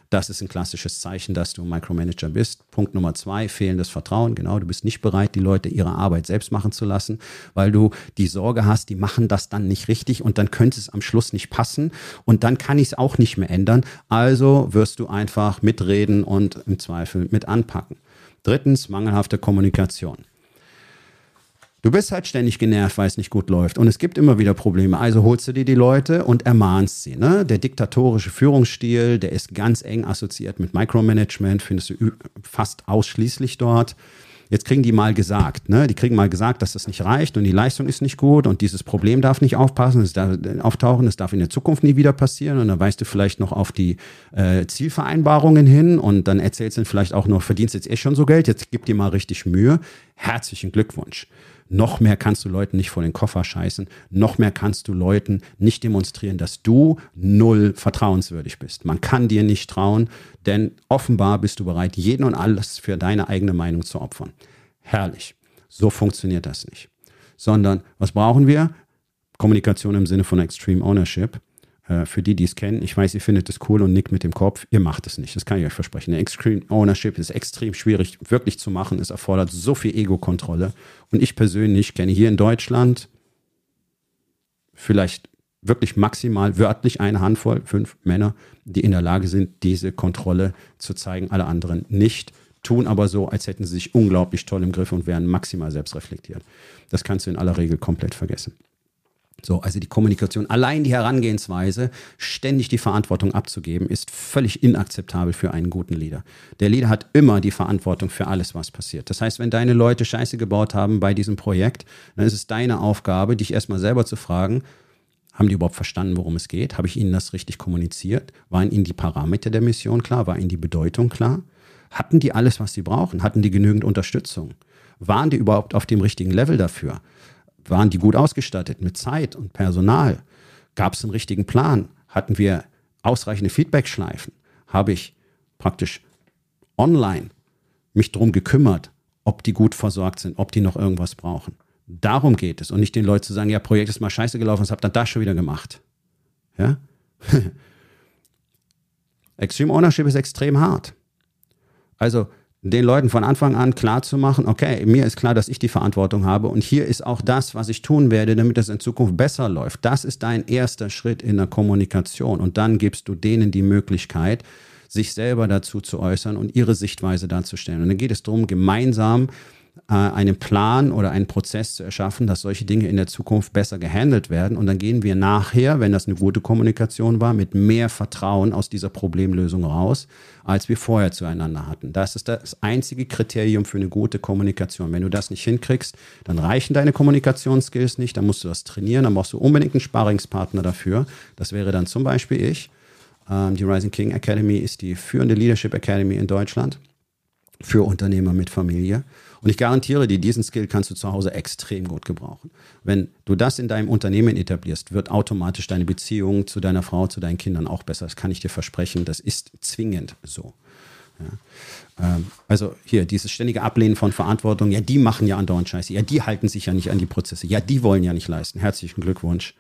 [SPEAKER 1] Das ist ein klassisches Zeichen, dass du Micromanager bist. Punkt Nummer zwei, fehlendes Vertrauen. Genau, du bist nicht bereit, die Leute ihre Arbeit selbst machen zu lassen, weil du die Sorge hast, die machen das dann nicht richtig und dann könnte es am Schluss nicht passen und dann kann ich es auch nicht mehr ändern. Also wirst du einfach mitreden und im Zweifel mit anpacken. Drittens, mangelhafte Kommunikation. Du bist halt ständig genervt, weil es nicht gut läuft. Und es gibt immer wieder Probleme. Also holst du dir die Leute und ermahnst sie. Ne? Der diktatorische Führungsstil, der ist ganz eng assoziiert mit Micromanagement, findest du fast ausschließlich dort. Jetzt kriegen die mal gesagt, ne? Die kriegen mal gesagt, dass das nicht reicht und die Leistung ist nicht gut und dieses Problem darf nicht aufpassen, es darf auftauchen, es darf in der Zukunft nie wieder passieren und dann weißt du vielleicht noch auf die äh, Zielvereinbarungen hin und dann erzählst du vielleicht auch noch, verdienst jetzt eh schon so Geld, jetzt gib dir mal richtig Mühe. Herzlichen Glückwunsch. Noch mehr kannst du Leuten nicht vor den Koffer scheißen. Noch mehr kannst du Leuten nicht demonstrieren, dass du null vertrauenswürdig bist. Man kann dir nicht trauen, denn offenbar bist du bereit, jeden und alles für deine eigene Meinung zu opfern. Herrlich. So funktioniert das nicht. Sondern was brauchen wir? Kommunikation im Sinne von Extreme Ownership. Äh, für die, die es kennen, ich weiß, ihr findet es cool und nickt mit dem Kopf. Ihr macht es nicht. Das kann ich euch versprechen. Eine Extreme Ownership ist extrem schwierig wirklich zu machen. Es erfordert so viel Ego-Kontrolle. Und ich persönlich kenne hier in Deutschland vielleicht wirklich maximal wörtlich eine Handvoll, fünf Männer, die in der Lage sind, diese Kontrolle zu zeigen, alle anderen nicht. tun aber so, als hätten sie sich unglaublich toll im Griff und wären maximal selbstreflektiert. Das kannst du in aller Regel komplett vergessen. So, also die Kommunikation, allein die Herangehensweise, ständig die Verantwortung abzugeben, ist völlig inakzeptabel für einen guten Leader. Der Leader hat immer die Verantwortung für alles, was passiert. Das heißt, wenn deine Leute Scheiße gebaut haben bei diesem Projekt, dann ist es deine Aufgabe, dich erstmal selber zu fragen, haben die überhaupt verstanden, worum es geht? Habe ich ihnen das richtig kommuniziert? Waren ihnen die Parameter der Mission klar? War ihnen die Bedeutung klar? Hatten die alles, was sie brauchen? Hatten die genügend Unterstützung? Waren die überhaupt auf dem richtigen Level dafür? Waren die gut ausgestattet mit Zeit und Personal? Gab es einen richtigen Plan? Hatten wir ausreichende Feedback-Schleifen? Habe ich praktisch online mich darum gekümmert, ob die gut versorgt sind, ob die noch irgendwas brauchen? Darum geht es und nicht den Leuten zu sagen, ja, Projekt ist mal scheiße gelaufen, was habt ihr das schon wieder gemacht? Ja? Extreme Ownership ist extrem hart. Also den Leuten von Anfang an klar zu machen, okay, mir ist klar, dass ich die Verantwortung habe und hier ist auch das, was ich tun werde, damit es in Zukunft besser läuft. Das ist dein erster Schritt in der Kommunikation und dann gibst du denen die Möglichkeit, sich selber dazu zu äußern und ihre Sichtweise darzustellen. Und dann geht es darum, gemeinsam äh, einen Plan oder einen Prozess zu erschaffen, dass solche Dinge in der Zukunft besser gehandelt werden. Und dann gehen wir nachher, wenn das eine gute Kommunikation war, mit mehr Vertrauen aus dieser Problemlösung raus, als wir vorher zueinander hatten. Das ist das einzige Kriterium für eine gute Kommunikation. Wenn du das nicht hinkriegst, dann reichen deine Kommunikationsskills nicht, dann musst du das trainieren, dann brauchst du unbedingt einen Sparingspartner dafür. Das wäre dann zum Beispiel ich. Ähm, die Rising King Academy ist die führende Leadership Academy in Deutschland für Unternehmer mit Familie. Und ich garantiere dir, diesen Skill kannst du zu Hause extrem gut gebrauchen. Wenn du das in deinem Unternehmen etablierst, wird automatisch deine Beziehung zu deiner Frau, zu deinen Kindern auch besser. Das kann ich dir versprechen. Das ist zwingend so. Ja. Ähm, also hier, dieses ständige Ablehnen von Verantwortung, ja, die machen ja andauernd Scheiße, ja, die halten sich ja nicht an die Prozesse, ja, die wollen ja nicht leisten. Herzlichen Glückwunsch.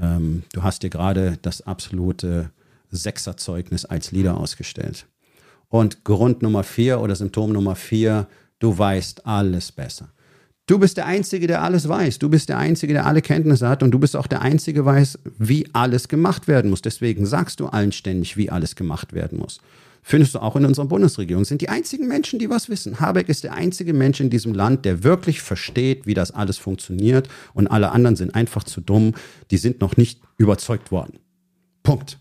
[SPEAKER 1] Ähm, du hast dir gerade das absolute Sechserzeugnis als Leader ausgestellt. Und Grund Nummer vier oder Symptom Nummer vier, Du weißt alles besser. Du bist der Einzige, der alles weiß. Du bist der Einzige, der alle Kenntnisse hat und du bist auch der Einzige, der weiß, wie alles gemacht werden muss. Deswegen sagst du allen ständig, wie alles gemacht werden muss. Findest du auch in unserer Bundesregierung. Sind die einzigen Menschen, die was wissen. Habeck ist der einzige Mensch in diesem Land, der wirklich versteht, wie das alles funktioniert und alle anderen sind einfach zu dumm. Die sind noch nicht überzeugt worden. Punkt.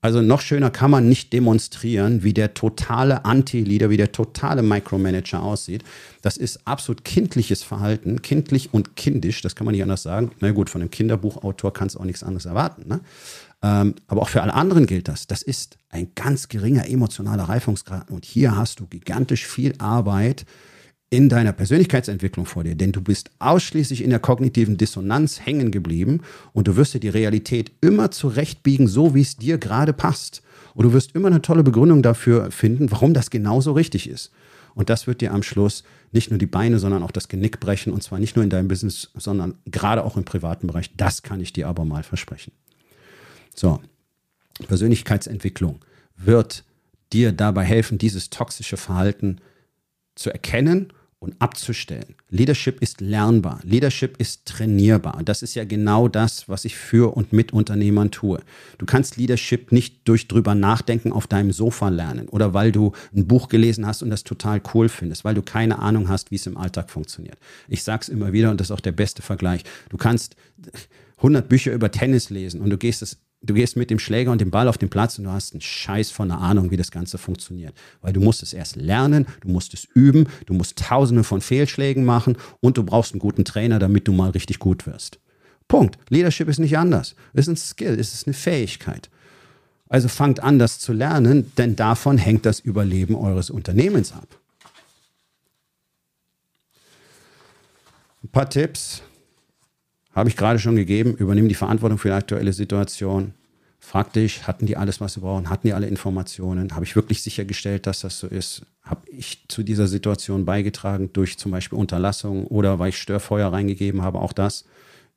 [SPEAKER 1] Also noch schöner kann man nicht demonstrieren, wie der totale Anti-Leader, wie der totale Micromanager aussieht. Das ist absolut kindliches Verhalten, kindlich und kindisch, das kann man nicht anders sagen. Na gut, von einem Kinderbuchautor kannst du auch nichts anderes erwarten. Ne? Ähm, aber auch für alle anderen gilt das. Das ist ein ganz geringer emotionaler Reifungsgrad. Und hier hast du gigantisch viel Arbeit, in deiner Persönlichkeitsentwicklung vor dir, denn du bist ausschließlich in der kognitiven Dissonanz hängen geblieben und du wirst dir die Realität immer zurechtbiegen, so wie es dir gerade passt. Und du wirst immer eine tolle Begründung dafür finden, warum das genauso richtig ist. Und das wird dir am Schluss nicht nur die Beine, sondern auch das Genick brechen. Und zwar nicht nur in deinem Business, sondern gerade auch im privaten Bereich. Das kann ich dir aber mal versprechen. So, Persönlichkeitsentwicklung wird dir dabei helfen, dieses toxische Verhalten zu erkennen und abzustellen. Leadership ist lernbar. Leadership ist trainierbar. Das ist ja genau das, was ich für und mit Unternehmern tue. Du kannst Leadership nicht durch drüber nachdenken auf deinem Sofa lernen oder weil du ein Buch gelesen hast und das total cool findest, weil du keine Ahnung hast, wie es im Alltag funktioniert. Ich sage es immer wieder und das ist auch der beste Vergleich. Du kannst 100 Bücher über Tennis lesen und du gehst es du gehst mit dem Schläger und dem Ball auf den Platz und du hast einen Scheiß von einer Ahnung, wie das Ganze funktioniert. Weil du musst es erst lernen, du musst es üben, du musst tausende von Fehlschlägen machen und du brauchst einen guten Trainer, damit du mal richtig gut wirst. Punkt. Leadership ist nicht anders. Es ist ein Skill, es ist eine Fähigkeit. Also fangt an, das zu lernen, denn davon hängt das Überleben eures Unternehmens ab. Ein paar Tipps, habe ich gerade schon gegeben. Übernimm die Verantwortung für die aktuelle Situation. Frag dich, hatten die alles, was sie brauchen? Hatten die alle Informationen? Habe ich wirklich sichergestellt, dass das so ist? Habe ich zu dieser Situation beigetragen durch zum Beispiel Unterlassung oder weil ich Störfeuer reingegeben habe? Auch das.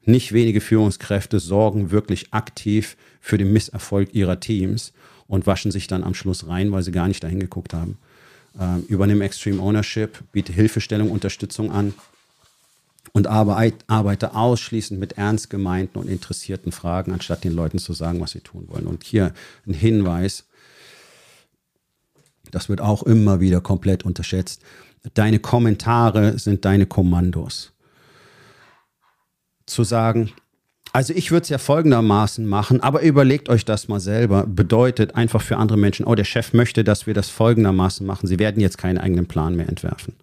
[SPEAKER 1] Nicht wenige Führungskräfte sorgen wirklich aktiv für den Misserfolg ihrer Teams und waschen sich dann am Schluss rein, weil sie gar nicht dahin geguckt haben. Ähm, übernimm Extreme Ownership, biete Hilfestellung, Unterstützung an und arbeite ausschließend mit ernst gemeinten und interessierten Fragen, anstatt den Leuten zu sagen, was sie tun wollen. Und hier ein Hinweis. das wird auch immer wieder komplett unterschätzt. Deine Kommentare sind deine Kommandos. Zu sagen, also ich würde es ja folgendermaßen machen, aber überlegt euch das mal selber. Bedeutet einfach für andere Menschen, oh, der Chef möchte, dass wir das folgendermaßen machen. Sie werden jetzt keinen eigenen Plan mehr entwerfen.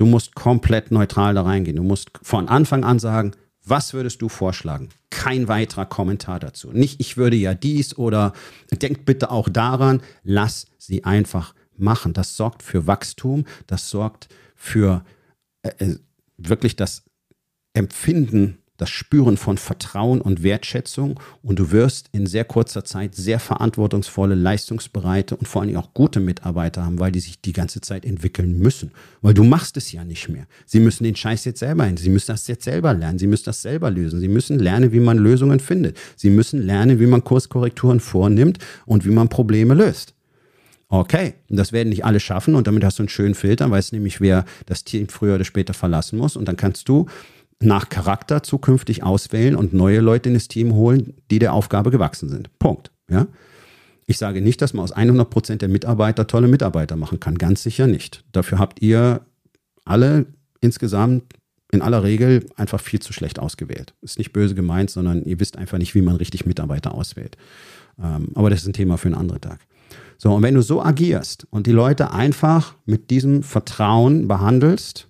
[SPEAKER 1] Du musst komplett neutral da reingehen. Du musst von Anfang an sagen, was würdest du vorschlagen? Kein weiterer Kommentar dazu. Nicht, ich würde ja dies oder denkt bitte auch daran, lass sie einfach machen. Das sorgt für Wachstum, das sorgt für äh, äh wirklich das Empfinden das Spüren von Vertrauen und Wertschätzung und du wirst in sehr kurzer Zeit sehr verantwortungsvolle, leistungsbereite und vor allem auch gute Mitarbeiter haben, weil die sich die ganze Zeit entwickeln müssen. Weil du machst es ja nicht mehr. Sie müssen den Scheiß jetzt selber hin. Sie müssen das jetzt selber lernen. Sie müssen das selber lösen. Sie müssen lernen, wie man Lösungen findet. Sie müssen lernen, wie man Kurskorrekturen vornimmt und wie man Probleme löst. Okay, das werden nicht alle schaffen und damit hast du einen schönen Filter, weißt nämlich, wer das Team früher oder später verlassen muss und dann kannst du nach Charakter zukünftig auswählen und neue Leute in das Team holen, die der Aufgabe gewachsen sind. Punkt. Ja? Ich sage nicht, dass man aus 100 Prozent der Mitarbeiter tolle Mitarbeiter machen kann. Ganz sicher nicht. Dafür habt ihr alle insgesamt in aller Regel einfach viel zu schlecht ausgewählt. Ist nicht böse gemeint, sondern ihr wisst einfach nicht, wie man richtig Mitarbeiter auswählt. Ähm, aber das ist ein Thema für einen anderen Tag. So, und wenn du so agierst und die Leute einfach mit diesem Vertrauen behandelst,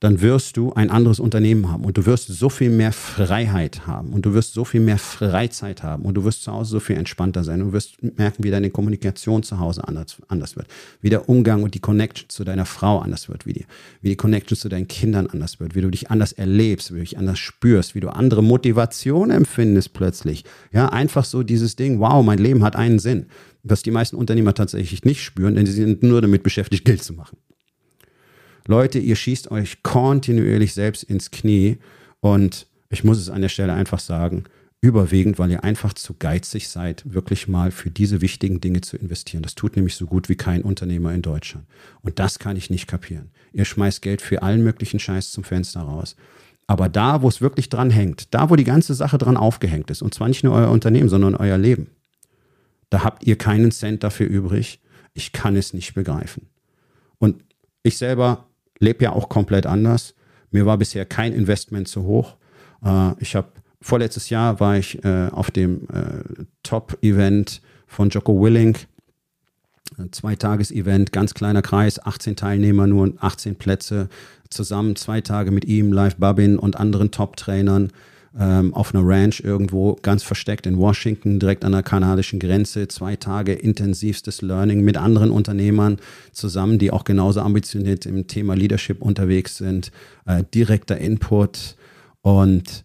[SPEAKER 1] dann wirst du ein anderes Unternehmen haben und du wirst so viel mehr Freiheit haben und du wirst so viel mehr Freizeit haben und du wirst zu Hause so viel entspannter sein. Du wirst merken, wie deine Kommunikation zu Hause anders, anders wird, wie der Umgang und die Connection zu deiner Frau anders wird, wie die, wie die Connection zu deinen Kindern anders wird, wie du dich anders erlebst, wie du dich anders spürst, wie du andere Motivation empfindest plötzlich. Ja, einfach so dieses Ding, wow, mein Leben hat einen Sinn, was die meisten Unternehmer tatsächlich nicht spüren, denn sie sind nur damit beschäftigt, Geld zu machen. Leute, ihr schießt euch kontinuierlich selbst ins Knie und ich muss es an der Stelle einfach sagen, überwiegend, weil ihr einfach zu geizig seid, wirklich mal für diese wichtigen Dinge zu investieren. Das tut nämlich so gut wie kein Unternehmer in Deutschland. Und das kann ich nicht kapieren. Ihr schmeißt Geld für allen möglichen Scheiß zum Fenster raus. Aber da, wo es wirklich dran hängt, da, wo die ganze Sache dran aufgehängt ist, und zwar nicht nur euer Unternehmen, sondern euer Leben, da habt ihr keinen Cent dafür übrig. Ich kann es nicht begreifen. Und ich selber lebe ja auch komplett anders. Mir war bisher kein Investment zu hoch. Äh, ich habe vorletztes Jahr war ich äh, auf dem äh, Top-Event von Jocko Willing. Zwei Tages-Event, ganz kleiner Kreis, 18 Teilnehmer, nur 18 Plätze. Zusammen zwei Tage mit ihm, Live Babin und anderen Top-Trainern ähm, auf einer Ranch irgendwo ganz versteckt in Washington, direkt an der kanadischen Grenze. Zwei Tage intensivstes Learning mit anderen Unternehmern zusammen, die auch genauso ambitioniert im Thema Leadership unterwegs sind. Äh, direkter Input und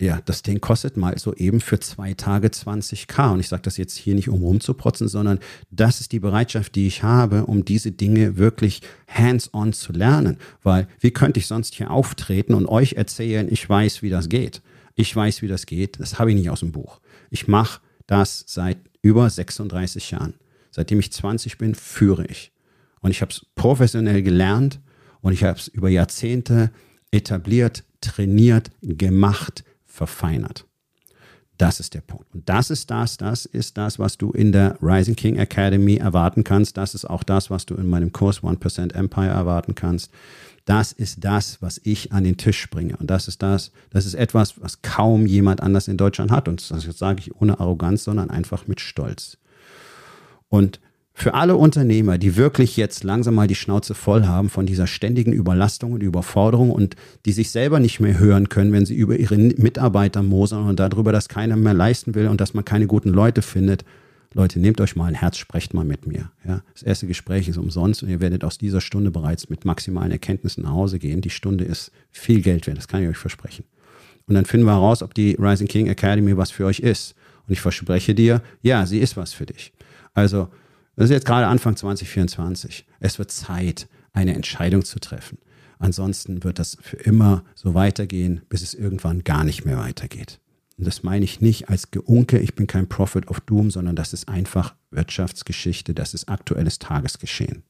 [SPEAKER 1] ja, das Ding kostet mal so eben für zwei Tage 20k. Und ich sage das jetzt hier nicht, um rumzuprotzen, sondern das ist die Bereitschaft, die ich habe, um diese Dinge wirklich hands-on zu lernen. Weil wie könnte ich sonst hier auftreten und euch erzählen, ich weiß, wie das geht? Ich weiß, wie das geht. Das habe ich nicht aus dem Buch. Ich mache das seit über 36 Jahren. Seitdem ich 20 bin, führe ich. Und ich habe es professionell gelernt und ich habe es über Jahrzehnte etabliert, trainiert, gemacht, verfeinert. Das ist der Punkt. Und das ist das, das ist das, was du in der Rising King Academy erwarten kannst. Das ist auch das, was du in meinem Kurs 1% Empire erwarten kannst. Das ist das, was ich an den Tisch bringe. Und das ist das, das ist etwas, was kaum jemand anders in Deutschland hat. Und das sage ich ohne Arroganz, sondern einfach mit Stolz. Und für alle Unternehmer, die wirklich jetzt langsam mal die Schnauze voll haben von dieser ständigen Überlastung und Überforderung und die sich selber nicht mehr hören können, wenn sie über ihre Mitarbeiter mosern und darüber, dass keiner mehr leisten will und dass man keine guten Leute findet, Leute, nehmt euch mal ein Herz, sprecht mal mit mir. Ja? Das erste Gespräch ist umsonst und ihr werdet aus dieser Stunde bereits mit maximalen Erkenntnissen nach Hause gehen. Die Stunde ist viel Geld wert, das kann ich euch versprechen. Und dann finden wir heraus, ob die Rising King Academy was für euch ist. Und ich verspreche dir, ja, sie ist was für dich. Also, das ist jetzt gerade Anfang 2024. Es wird Zeit, eine Entscheidung zu treffen. Ansonsten wird das für immer so weitergehen, bis es irgendwann gar nicht mehr weitergeht. Und das meine ich nicht als Geunke, ich bin kein Prophet of Doom, sondern das ist einfach Wirtschaftsgeschichte, das ist aktuelles Tagesgeschehen.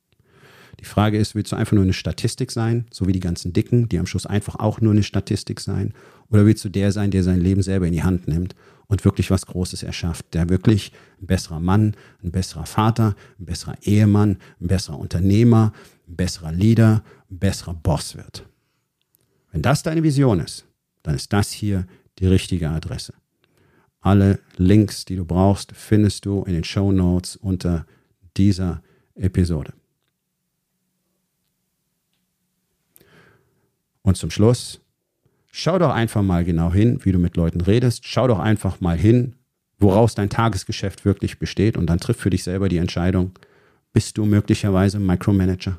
[SPEAKER 1] Die Frage ist, willst du einfach nur eine Statistik sein, so wie die ganzen Dicken, die am Schluss einfach auch nur eine Statistik sein? Oder willst du der sein, der sein Leben selber in die Hand nimmt und wirklich was Großes erschafft, der wirklich ein besserer Mann, ein besserer Vater, ein besserer Ehemann, ein besserer Unternehmer, ein besserer Leader, ein besserer Boss wird. Wenn das deine Vision ist, dann ist das hier die richtige Adresse. Alle Links, die du brauchst, findest du in den Show Notes unter dieser Episode. Und zum Schluss, schau doch einfach mal genau hin, wie du mit Leuten redest. Schau doch einfach mal hin, woraus dein Tagesgeschäft wirklich besteht und dann triff für dich selber die Entscheidung, bist du möglicherweise Micromanager?